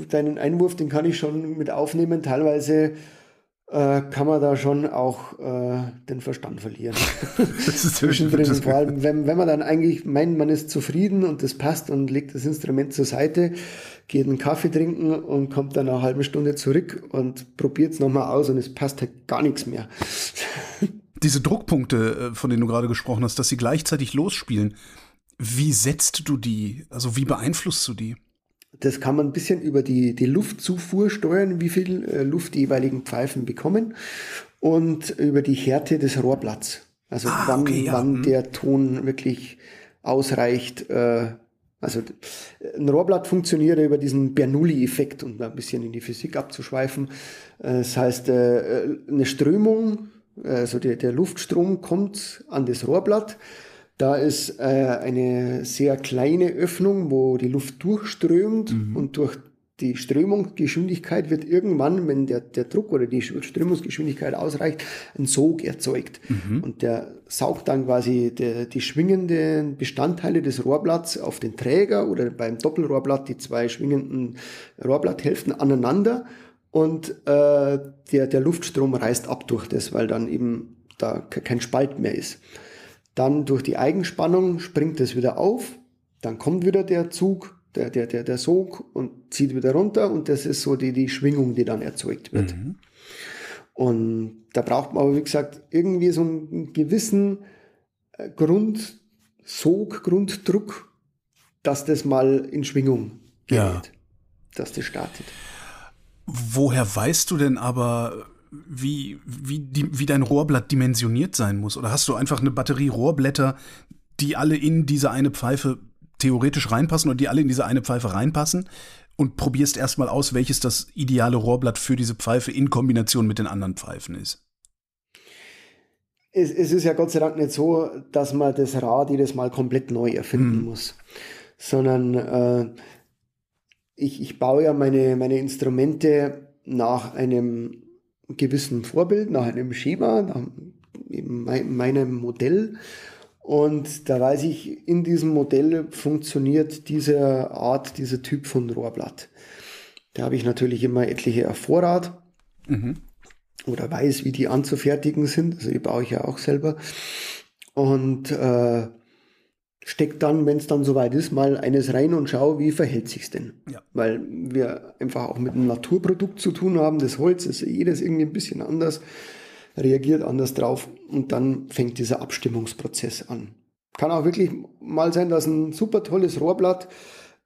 deinen Einwurf, den kann ich schon mit aufnehmen. Teilweise äh, kann man da schon auch äh, den Verstand verlieren. Das ist Zwischendrin. Vor allem, wenn, wenn man dann eigentlich meint, man ist zufrieden und das passt und legt das Instrument zur Seite, geht einen Kaffee trinken und kommt dann eine halbe Stunde zurück und probiert es nochmal aus und es passt halt gar nichts mehr. Diese Druckpunkte, äh, von denen du gerade gesprochen hast, dass sie gleichzeitig losspielen, wie setzt du die? Also wie beeinflusst du die? Das kann man ein bisschen über die, die Luftzufuhr steuern, wie viel äh, Luft die jeweiligen Pfeifen bekommen und über die Härte des Rohrblatts. Also ah, wann, okay, ja. wann mhm. der Ton wirklich ausreicht, äh, Also ein Rohrblatt funktioniert über diesen Bernoulli-Effekt, um ein bisschen in die Physik abzuschweifen. Das heißt, eine Strömung, also der, der Luftstrom kommt an das Rohrblatt. Da ist eine sehr kleine Öffnung, wo die Luft durchströmt mhm. und durch die Strömungsgeschwindigkeit wird irgendwann, wenn der, der Druck oder die Strömungsgeschwindigkeit ausreicht, ein Sog erzeugt. Mhm. Und der saugt dann quasi der, die schwingenden Bestandteile des Rohrblatts auf den Träger oder beim Doppelrohrblatt die zwei schwingenden Rohrblatthälften aneinander und äh, der, der Luftstrom reißt ab durch das, weil dann eben da kein Spalt mehr ist. Dann durch die Eigenspannung springt es wieder auf, dann kommt wieder der Zug der, der, der, der Sog und zieht wieder runter und das ist so die, die Schwingung, die dann erzeugt wird. Mhm. Und da braucht man aber, wie gesagt, irgendwie so einen gewissen äh, Grundsog, Grunddruck, dass das mal in Schwingung geht, ja. dass das startet. Woher weißt du denn aber, wie, wie, die, wie dein Rohrblatt dimensioniert sein muss? Oder hast du einfach eine Batterie Rohrblätter, die alle in diese eine Pfeife theoretisch reinpassen und die alle in diese eine Pfeife reinpassen und probierst erstmal aus, welches das ideale Rohrblatt für diese Pfeife in Kombination mit den anderen Pfeifen ist. Es, es ist ja Gott sei Dank nicht so, dass man das Rad jedes Mal komplett neu erfinden hm. muss, sondern äh, ich, ich baue ja meine, meine Instrumente nach einem gewissen Vorbild, nach einem Schema, nach meinem Modell und da weiß ich, in diesem Modell funktioniert diese Art, dieser Typ von Rohrblatt. Da habe ich natürlich immer etliche auf Vorrat mhm. oder weiß, wie die anzufertigen sind. Also die baue ich ja auch selber. Und äh, steckt dann, wenn es dann soweit ist, mal eines rein und schaue, wie verhält sich's denn. Ja. Weil wir einfach auch mit einem Naturprodukt zu tun haben. Das Holz ist jedes irgendwie ein bisschen anders reagiert anders drauf und dann fängt dieser Abstimmungsprozess an. Kann auch wirklich mal sein, dass ein super tolles Rohrblatt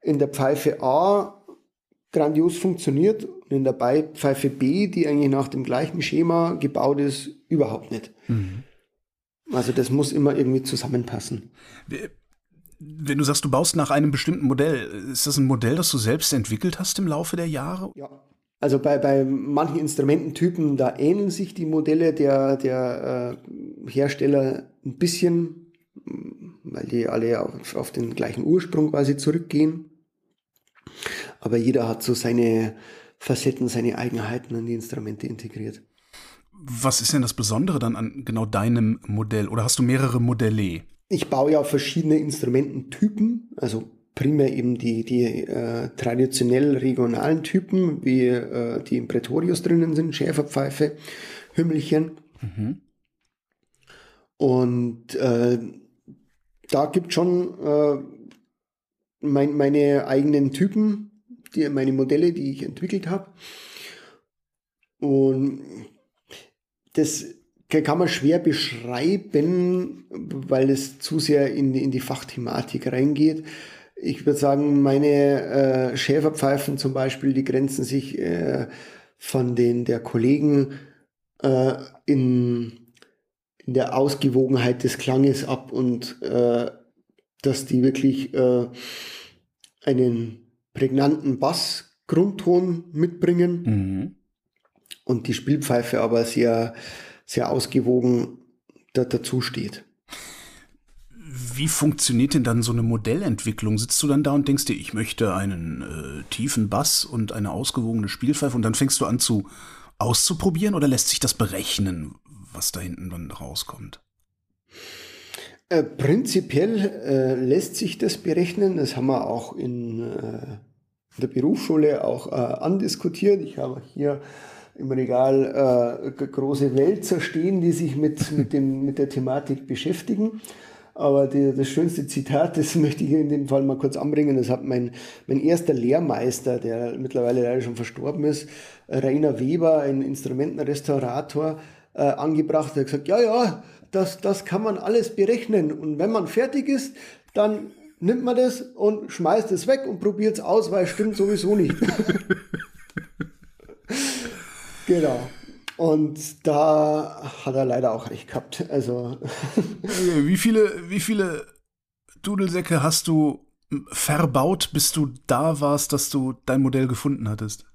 in der Pfeife A grandios funktioniert und in der Pfeife B, die eigentlich nach dem gleichen Schema gebaut ist, überhaupt nicht. Mhm. Also das muss immer irgendwie zusammenpassen. Wenn du sagst, du baust nach einem bestimmten Modell, ist das ein Modell, das du selbst entwickelt hast im Laufe der Jahre? Ja, also bei, bei manchen Instrumententypen, da ähneln sich die Modelle der, der äh, Hersteller ein bisschen, weil die alle auf, auf den gleichen Ursprung quasi zurückgehen. Aber jeder hat so seine Facetten, seine Eigenheiten in die Instrumente integriert. Was ist denn das Besondere dann an genau deinem Modell? Oder hast du mehrere Modelle? Ich baue ja verschiedene Instrumententypen, also primär eben die, die äh, traditionell regionalen Typen, wie äh, die im Pretorius drinnen sind, Schäferpfeife, Hümmelchen. Mhm. Und äh, da gibt schon äh, mein, meine eigenen Typen, die, meine Modelle, die ich entwickelt habe. Und das kann man schwer beschreiben, weil es zu sehr in, in die Fachthematik reingeht ich würde sagen, meine äh, Schäferpfeifen zum Beispiel, die grenzen sich äh, von den der Kollegen äh, in, in der Ausgewogenheit des Klanges ab und äh, dass die wirklich äh, einen prägnanten Bass-Grundton mitbringen mhm. und die Spielpfeife aber sehr, sehr ausgewogen da, dazu steht. Wie funktioniert denn dann so eine Modellentwicklung? Sitzt du dann da und denkst dir, ich möchte einen äh, tiefen Bass und eine ausgewogene Spielpfeife und dann fängst du an zu auszuprobieren oder lässt sich das berechnen, was da hinten dann rauskommt? Äh, prinzipiell äh, lässt sich das berechnen. Das haben wir auch in, äh, der Berufsschule auch äh, andiskutiert. Ich habe hier im Regal äh, große Wälzer stehen, die sich mit, mit, dem, mit der Thematik beschäftigen. Aber die, das schönste Zitat, das möchte ich in dem Fall mal kurz anbringen. Das hat mein, mein erster Lehrmeister, der mittlerweile leider schon verstorben ist, Rainer Weber, ein Instrumentenrestaurator, äh, angebracht. Er hat gesagt, ja, ja, das, das kann man alles berechnen. Und wenn man fertig ist, dann nimmt man das und schmeißt es weg und probiert es aus, weil es stimmt sowieso nicht. genau. Und da hat er leider auch recht gehabt. Also. wie viele, wie viele Dudelsäcke hast du verbaut, bis du da warst, dass du dein Modell gefunden hattest?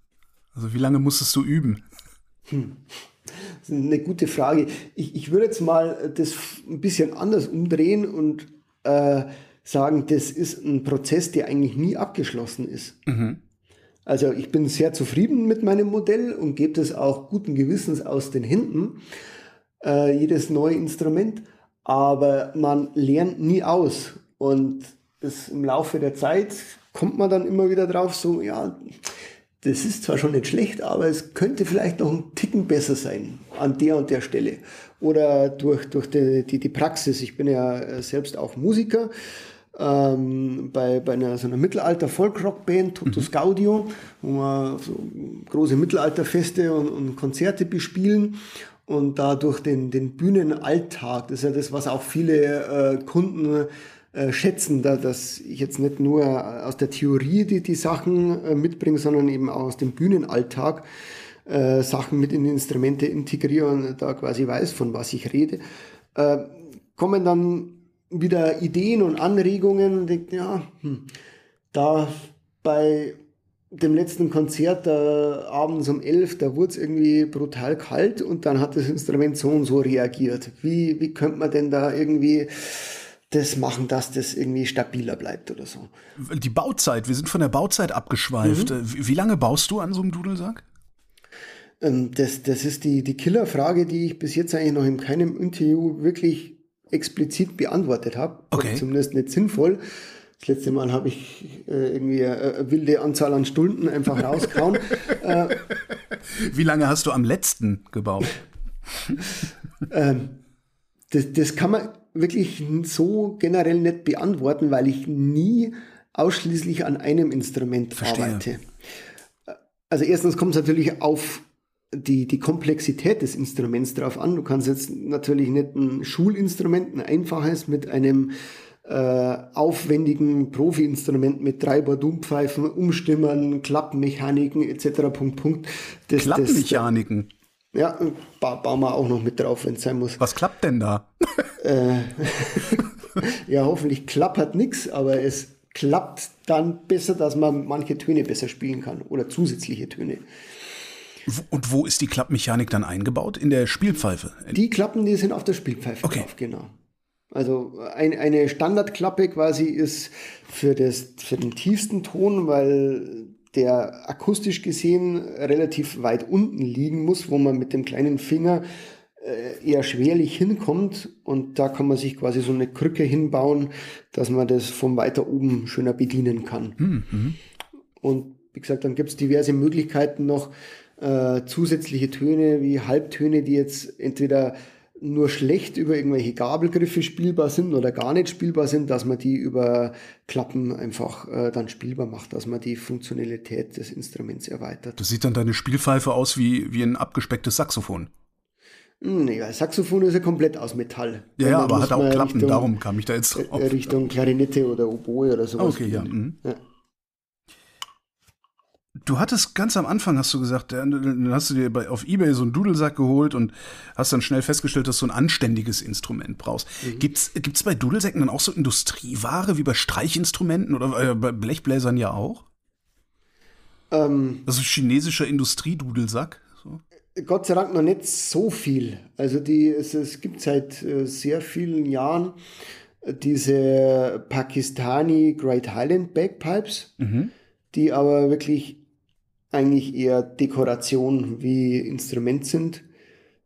Also wie lange musstest du üben? Hm. Das ist eine gute Frage. Ich, ich würde jetzt mal das ein bisschen anders umdrehen und äh, sagen, das ist ein Prozess, der eigentlich nie abgeschlossen ist. Mhm. Also ich bin sehr zufrieden mit meinem Modell und gebe das auch guten Gewissens aus den Händen, äh, jedes neue Instrument, aber man lernt nie aus und das im Laufe der Zeit kommt man dann immer wieder drauf, so ja, das ist zwar schon nicht schlecht, aber es könnte vielleicht noch ein Ticken besser sein an der und der Stelle. Oder durch, durch die, die, die Praxis. Ich bin ja äh, selbst auch Musiker ähm, bei, bei einer, so einer Mittelalter-Folkrock-Band, Totus mhm. Gaudio, wo wir so große Mittelalterfeste und, und Konzerte bespielen und da durch den, den Bühnenalltag, das ist ja das, was auch viele äh, Kunden äh, schätzen, da, dass ich jetzt nicht nur aus der Theorie die, die Sachen äh, mitbringe, sondern eben auch aus dem Bühnenalltag äh, Sachen mit in die Instrumente integriere und da quasi weiß, von was ich rede, äh, kommen dann wieder Ideen und Anregungen und denke, ja, hm, da bei dem letzten Konzert da abends um elf, da wurde es irgendwie brutal kalt und dann hat das Instrument so und so reagiert. Wie, wie könnte man denn da irgendwie das machen, dass das irgendwie stabiler bleibt oder so. Die Bauzeit, wir sind von der Bauzeit abgeschweift. Mhm. Wie, wie, lange baust du an so einem Dudelsack? Ähm, das, das ist die, die Killerfrage, die ich bis jetzt eigentlich noch in keinem Interview wirklich explizit beantwortet habe. Okay. zumindest nicht sinnvoll. Das letzte Mal habe ich äh, irgendwie eine, eine, wilde Anzahl an Stunden einfach rausgehauen. äh, Wie lange hast du am letzten gebaut? ähm, das, das kann man wirklich so generell nicht beantworten, weil ich nie ausschließlich an einem Instrument Verstehe. arbeite. Also erstens kommt es natürlich auf die, die Komplexität des Instruments drauf an. Du kannst jetzt natürlich nicht ein Schulinstrument, ein einfaches, mit einem äh, aufwendigen Profi-Instrument mit drei Bordunpfeifen, Umstimmern, Klappmechaniken etc. Punkt, Punkt. Das, Klappmechaniken? Das, ja, ba bauen wir auch noch mit drauf, wenn es sein muss. Was klappt denn da? äh, ja, hoffentlich klappert nichts, aber es klappt dann besser, dass man manche Töne besser spielen kann oder zusätzliche Töne. Und wo ist die Klappmechanik dann eingebaut? In der Spielpfeife? Die Klappen, die sind auf der Spielpfeife okay. drauf, genau. Also ein, eine Standardklappe quasi ist für, das, für den tiefsten Ton, weil der akustisch gesehen relativ weit unten liegen muss, wo man mit dem kleinen Finger äh, eher schwerlich hinkommt und da kann man sich quasi so eine Krücke hinbauen, dass man das von weiter oben schöner bedienen kann. Mhm. Und wie gesagt, dann gibt es diverse Möglichkeiten noch, äh, zusätzliche Töne wie Halbtöne, die jetzt entweder nur schlecht über irgendwelche Gabelgriffe spielbar sind oder gar nicht spielbar sind, dass man die über Klappen einfach äh, dann spielbar macht, dass man die Funktionalität des Instruments erweitert. Das sieht dann deine Spielpfeife aus wie, wie ein abgespecktes Saxophon. Hm, Saxophon ist ja komplett aus Metall. Ja, ja aber hat auch Klappen, Richtung, darum kam ich da jetzt drauf. Richtung Klarinette oder Oboe oder sowas. Okay, ja. Mhm. ja. Du hattest ganz am Anfang, hast du gesagt, dann hast du dir bei, auf Ebay so einen Dudelsack geholt und hast dann schnell festgestellt, dass du ein anständiges Instrument brauchst. Mhm. Gibt's, gibt's bei Dudelsäcken dann auch so Industrieware wie bei Streichinstrumenten oder äh, bei Blechbläsern ja auch? Ähm, also chinesischer Industriedudelsack? So? Gott sei Dank noch nicht so viel. Also die, es, es gibt seit äh, sehr vielen Jahren diese Pakistani Great Highland Bagpipes, mhm. die aber wirklich eigentlich eher Dekoration wie Instrument sind.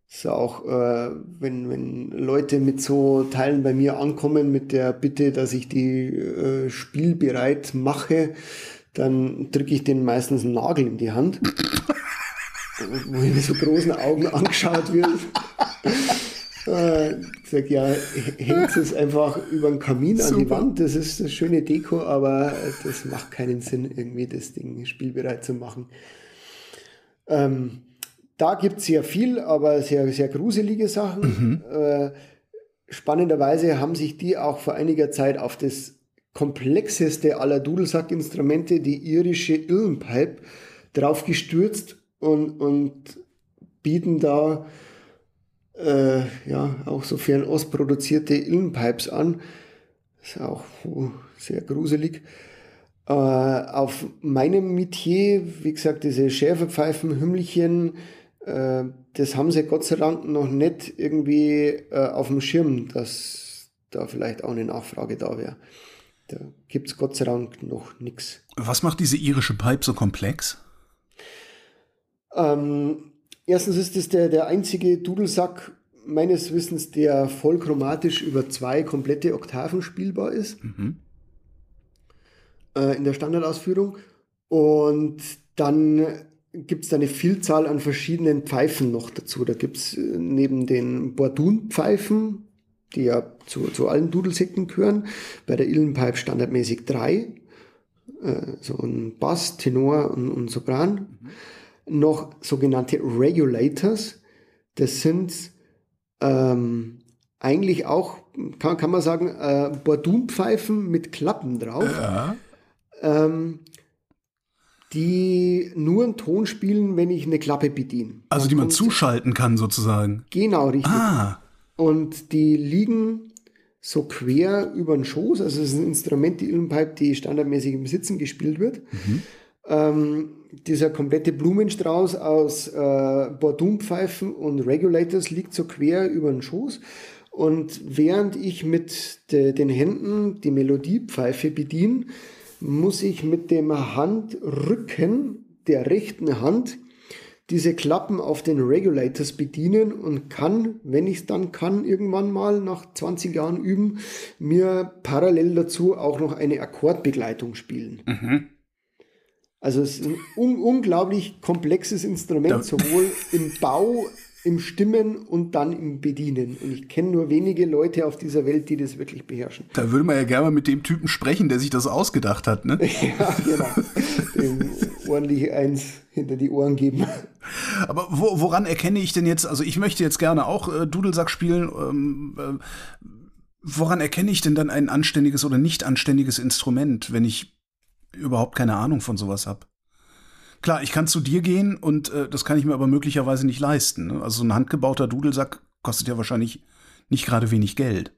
ist auch, äh, wenn, wenn Leute mit so Teilen bei mir ankommen mit der Bitte, dass ich die äh, spielbereit mache, dann drücke ich denen meistens einen Nagel in die Hand, wo ich mit so großen Augen angeschaut wird. Äh, sag ja, hängt es einfach über den Kamin Super. an die Wand. Das ist eine schöne Deko, aber das macht keinen Sinn, irgendwie das Ding spielbereit zu machen. Ähm, da gibt es sehr viel, aber sehr, sehr gruselige Sachen. Mhm. Äh, spannenderweise haben sich die auch vor einiger Zeit auf das komplexeste aller Dudelsackinstrumente, die irische Illenpipe, draufgestürzt und, und bieten da äh, ja, auch so Fernost produzierte Illenpipes an. Ist auch uh, sehr gruselig. Äh, auf meinem Metier, wie gesagt, diese Schärfepfeifen, Hümmelchen, äh, das haben sie Gott sei Dank noch nicht irgendwie äh, auf dem Schirm, dass da vielleicht auch eine Nachfrage da wäre. Da gibt es Gott sei Dank noch nichts. Was macht diese irische Pipe so komplex? Ähm, erstens ist es der, der einzige Dudelsack meines Wissens, der vollchromatisch über zwei komplette Oktaven spielbar ist. Mhm. Äh, in der Standardausführung. Und dann gibt es eine Vielzahl an verschiedenen Pfeifen noch dazu. Da gibt es äh, neben den Bordun-Pfeifen, die ja zu, zu allen Dudelsäcken gehören, bei der Illenpipe standardmäßig drei, äh, so ein Bass, Tenor und, und Sopran. Mhm. Noch sogenannte Regulators. Das sind ähm, eigentlich auch, kann, kann man sagen, äh, Bordun-Pfeifen mit Klappen drauf. Ja. Ähm, die nur einen Ton spielen, wenn ich eine Klappe bediene. Also die man zuschalten kann sozusagen. Genau, richtig. Ah. Und die liegen so quer über den Schoß. Also es ist ein Instrument, die Illenpipe, die standardmäßig im Sitzen gespielt wird. Mhm. Ähm, dieser komplette Blumenstrauß aus äh, Bordunpfeifen und Regulators liegt so quer über den Schoß. Und während ich mit de, den Händen die Melodiepfeife bediene, muss ich mit dem Handrücken der rechten Hand diese Klappen auf den Regulators bedienen und kann, wenn ich es dann kann, irgendwann mal nach 20 Jahren üben, mir parallel dazu auch noch eine Akkordbegleitung spielen. Mhm. Also es ist ein un unglaublich komplexes Instrument, sowohl im Bau im Stimmen und dann im Bedienen. Und ich kenne nur wenige Leute auf dieser Welt, die das wirklich beherrschen. Da würde man ja gerne mal mit dem Typen sprechen, der sich das ausgedacht hat, ne? ja, genau. Dem ordentlich eins hinter die Ohren geben. Aber wo, woran erkenne ich denn jetzt, also ich möchte jetzt gerne auch äh, Dudelsack spielen, ähm, äh, woran erkenne ich denn dann ein anständiges oder nicht anständiges Instrument, wenn ich überhaupt keine Ahnung von sowas habe? Klar, ich kann zu dir gehen und äh, das kann ich mir aber möglicherweise nicht leisten. Ne? Also so ein handgebauter Dudelsack kostet ja wahrscheinlich nicht gerade wenig Geld.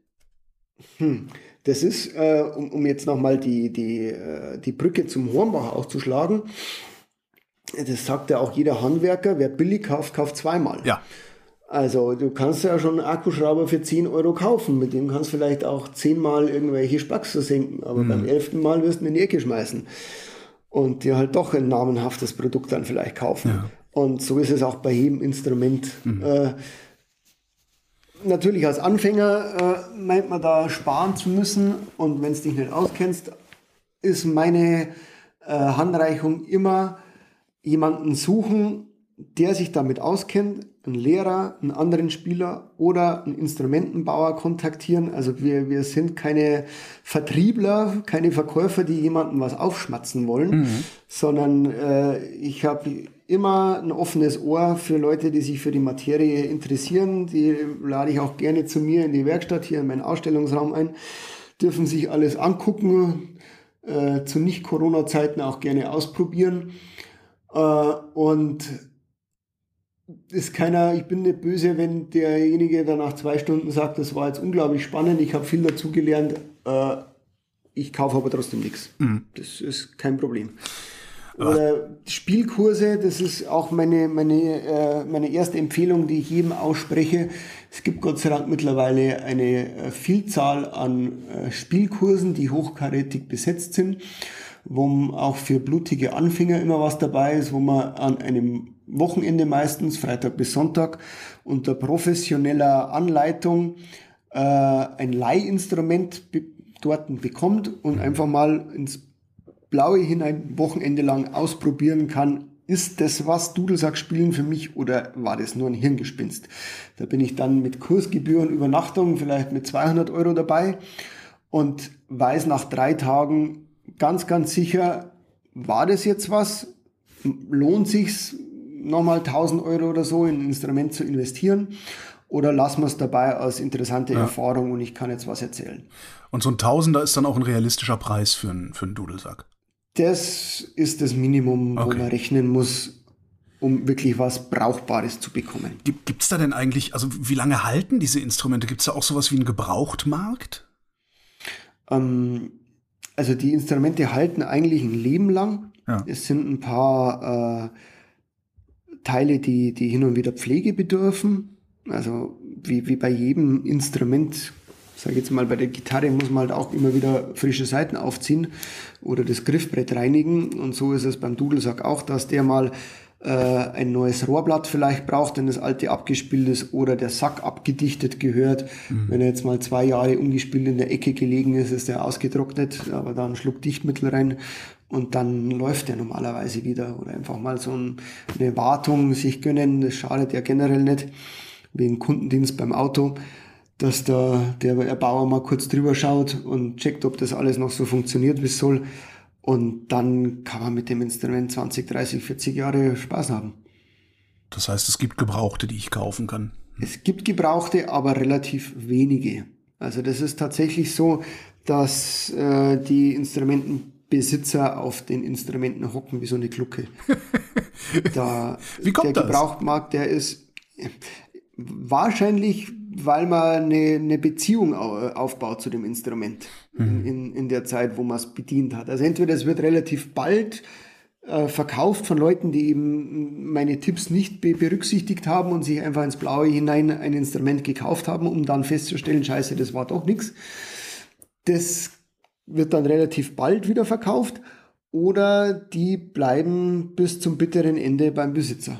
Hm. Das ist, äh, um, um jetzt nochmal die, die, äh, die Brücke zum Hornbach auszuschlagen, das sagt ja auch jeder Handwerker, wer billig kauft, kauft zweimal. Ja. Also du kannst ja schon einen Akkuschrauber für 10 Euro kaufen, mit dem kannst du vielleicht auch zehnmal irgendwelche Spacks versenken, aber mhm. beim elften Mal wirst du in die Ecke schmeißen und dir halt doch ein namenhaftes Produkt dann vielleicht kaufen. Ja. Und so ist es auch bei jedem Instrument. Mhm. Äh, natürlich als Anfänger äh, meint man da sparen zu müssen und wenn es dich nicht auskennst, ist meine äh, Handreichung immer jemanden suchen, der sich damit auskennt, einen Lehrer, einen anderen Spieler oder einen Instrumentenbauer kontaktieren. Also wir, wir sind keine Vertriebler, keine Verkäufer, die jemandem was aufschmatzen wollen, mhm. sondern äh, ich habe immer ein offenes Ohr für Leute, die sich für die Materie interessieren. Die lade ich auch gerne zu mir in die Werkstatt, hier in meinen Ausstellungsraum ein, dürfen sich alles angucken, äh, zu Nicht-Corona-Zeiten auch gerne ausprobieren. Äh, und ist keiner, ich bin nicht böse, wenn derjenige dann nach zwei Stunden sagt, das war jetzt unglaublich spannend, ich habe viel dazugelernt, äh, ich kaufe aber trotzdem nichts. Mhm. Das ist kein Problem. Oder Spielkurse, das ist auch meine, meine, äh, meine erste Empfehlung, die ich jedem ausspreche. Es gibt Gott sei Dank mittlerweile eine äh, Vielzahl an äh, Spielkursen, die hochkarätig besetzt sind, wo auch für blutige Anfänger immer was dabei ist, wo man an einem Wochenende meistens, Freitag bis Sonntag, unter professioneller Anleitung äh, ein Leihinstrument be dort bekommt und einfach mal ins Blaue hinein Wochenende lang ausprobieren kann, ist das was Dudelsack spielen für mich oder war das nur ein Hirngespinst? Da bin ich dann mit Kursgebühren, Übernachtung vielleicht mit 200 Euro dabei und weiß nach drei Tagen ganz, ganz sicher, war das jetzt was? Lohnt sich's? Nochmal 1000 Euro oder so in ein Instrument zu investieren oder lassen wir es dabei als interessante ja. Erfahrung und ich kann jetzt was erzählen. Und so ein Tausender ist dann auch ein realistischer Preis für, einen, für einen Dudelsack? Das ist das Minimum, okay. wo man rechnen muss, um wirklich was Brauchbares zu bekommen. Gibt es da denn eigentlich, also wie lange halten diese Instrumente? Gibt es da auch sowas wie einen Gebrauchtmarkt? Ähm, also die Instrumente halten eigentlich ein Leben lang. Ja. Es sind ein paar äh, Teile, die, die hin und wieder Pflege bedürfen. Also wie, wie bei jedem Instrument, sage ich jetzt mal, bei der Gitarre muss man halt auch immer wieder frische Seiten aufziehen oder das Griffbrett reinigen. Und so ist es beim Dudelsack auch, dass der mal äh, ein neues Rohrblatt vielleicht braucht, wenn das alte abgespielt ist oder der Sack abgedichtet gehört. Wenn er jetzt mal zwei Jahre ungespielt in der Ecke gelegen ist, ist der ausgetrocknet, aber da ein Schluck Dichtmittel rein und dann läuft der normalerweise wieder. Oder einfach mal so ein, eine Wartung sich gönnen, das schadet ja generell nicht, wie ein Kundendienst beim Auto dass da der Erbauer mal kurz drüber schaut und checkt, ob das alles noch so funktioniert, wie es soll. Und dann kann man mit dem Instrument 20, 30, 40 Jahre Spaß haben. Das heißt, es gibt Gebrauchte, die ich kaufen kann. Es gibt Gebrauchte, aber relativ wenige. Also das ist tatsächlich so, dass äh, die Instrumentenbesitzer auf den Instrumenten hocken wie so eine Glucke. Da, Wie kommt der das? Gebrauchtmarkt, der ist wahrscheinlich, weil man eine, eine Beziehung au- aufbaut zu dem Instrument Mhm. in, in der Zeit, wo man es bedient hat. Also entweder es wird relativ bald äh, verkauft von Leuten, die eben meine Tipps nicht be berücksichtigt haben und sich einfach ins Blaue hinein ein Instrument gekauft haben, um dann festzustellen, scheiße, das war doch nichts. Das wird dann relativ bald wieder verkauft oder die bleiben bis zum bitteren Ende beim Besitzer.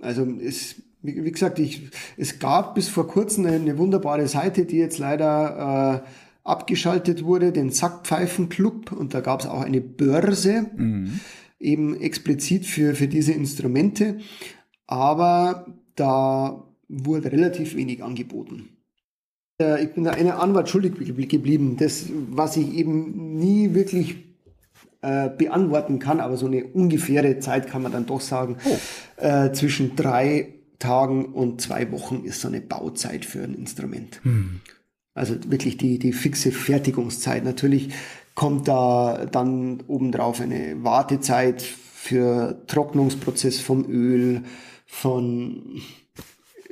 Also es, wie, gesagt, ich, es gab bis vor kurzem eine, wunderbare Seite, die jetzt leider äh, abgeschaltet wurde, den Sackpfeifenclub und da gab es auch eine Börse, eben explizit für, für diese Instrumente, aber da wurde relativ wenig angeboten. Äh, Ich bin da einer Antwort schuldig gebl- geblieben, das, was ich eben nie wirklich äh, beantworten kann, aber so eine ungefähre Zeit kann man dann doch sagen. Äh, zwischen drei Tagen und zwei Wochen ist so eine Bauzeit für ein Instrument. Also wirklich die, die fixe Fertigungszeit. Natürlich kommt da dann obendrauf eine Wartezeit für Trocknungsprozess vom Öl, von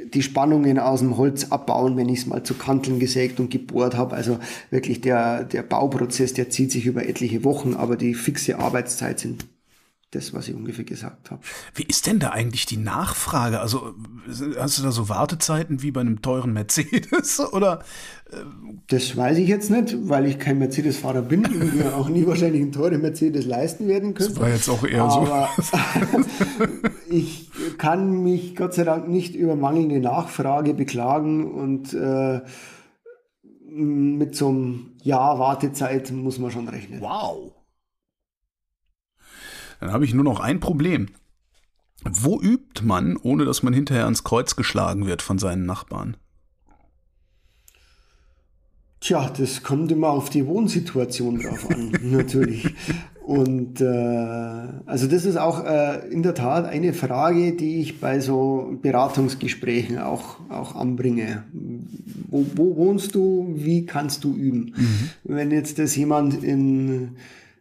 die Spannungen aus dem Holz abbauen, wenn ich es mal zu Kanteln gesägt und gebohrt habe. Also wirklich der, der Bauprozess, der zieht sich über etliche Wochen, aber die fixe Arbeitszeit sind das, was ich ungefähr gesagt habe. Wie ist denn da eigentlich die Nachfrage? Also hast du da so Wartezeiten wie bei einem teuren Mercedes oder Das weiß ich jetzt nicht, weil ich kein Mercedes-Fahrer bin und mir auch nie wahrscheinlich einen teuren Mercedes leisten werden könnte. Das war jetzt auch eher so. Aber ich kann mich Gott sei Dank nicht über mangelnde Nachfrage beklagen und äh, mit so einem Jahr Wartezeit muss man schon rechnen. wow. Dann habe ich nur noch ein Problem. Wo übt man, ohne dass man hinterher ans Kreuz geschlagen wird von seinen Nachbarn? Tja, das kommt immer auf die Wohnsituation drauf an, natürlich. Und äh, also das ist auch äh, in der Tat eine Frage, die ich bei so Beratungsgesprächen auch, auch anbringe. Wo, wo wohnst du? Wie kannst du üben? Wenn jetzt das jemand in,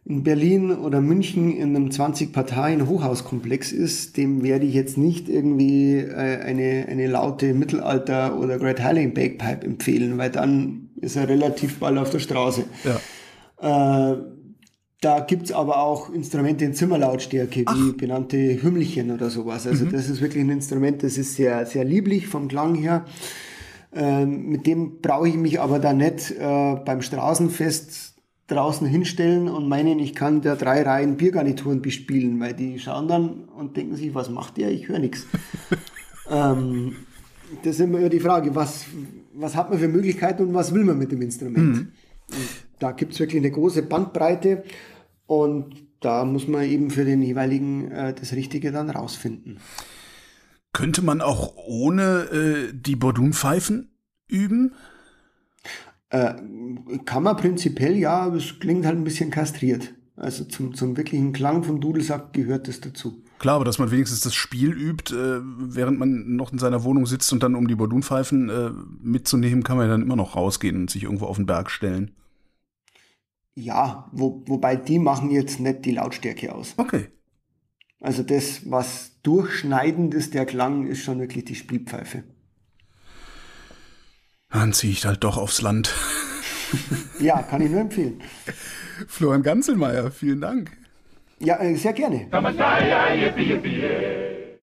in Berlin oder München in einem 20-Parteien-Hochhauskomplex ist, dem werde ich jetzt nicht irgendwie äh, eine, eine laute Mittelalter- oder Great Highland Bagpipe empfehlen, weil dann ist er relativ bald auf der Straße. Ja. Äh, da gibt's aber auch Instrumente in Zimmerlautstärke, wie benannte Hümmelchen oder sowas. Also das ist wirklich ein Instrument, das ist sehr, sehr lieblich vom Klang her. Ähm, mit dem brauche ich mich aber da nicht äh, beim Straßenfest draußen hinstellen und meinen, ich kann da drei Reihen Biergarnituren bespielen, weil die schauen dann und denken sich, was macht der? Ich höre nichts. ähm, das ist immer die Frage, was, was hat man für Möglichkeiten und was will man mit dem Instrument? Und da gibt es wirklich eine große Bandbreite und da muss man eben für den jeweiligen äh, das Richtige dann rausfinden. Könnte man auch ohne äh, die Bordunpfeifen üben? Äh, kann man prinzipiell ja, aber es klingt halt ein bisschen kastriert. Also zum, zum wirklichen Klang vom Dudelsack gehört das dazu. Klar, aber dass man wenigstens das Spiel übt, äh, während man noch in seiner Wohnung sitzt und dann um die Bordunpfeifen äh, mitzunehmen, kann man ja dann immer noch rausgehen und sich irgendwo auf den Berg stellen. Ja, wo, wobei die machen jetzt nicht die Lautstärke aus. Okay. Also das, was durchschneidend ist, der Klang, ist schon wirklich die Spielpfeife. Dann ziehe ich halt doch aufs Land. ja, kann ich nur empfehlen. Florian Ganzelmeier, vielen Dank. Ja, äh, sehr gerne.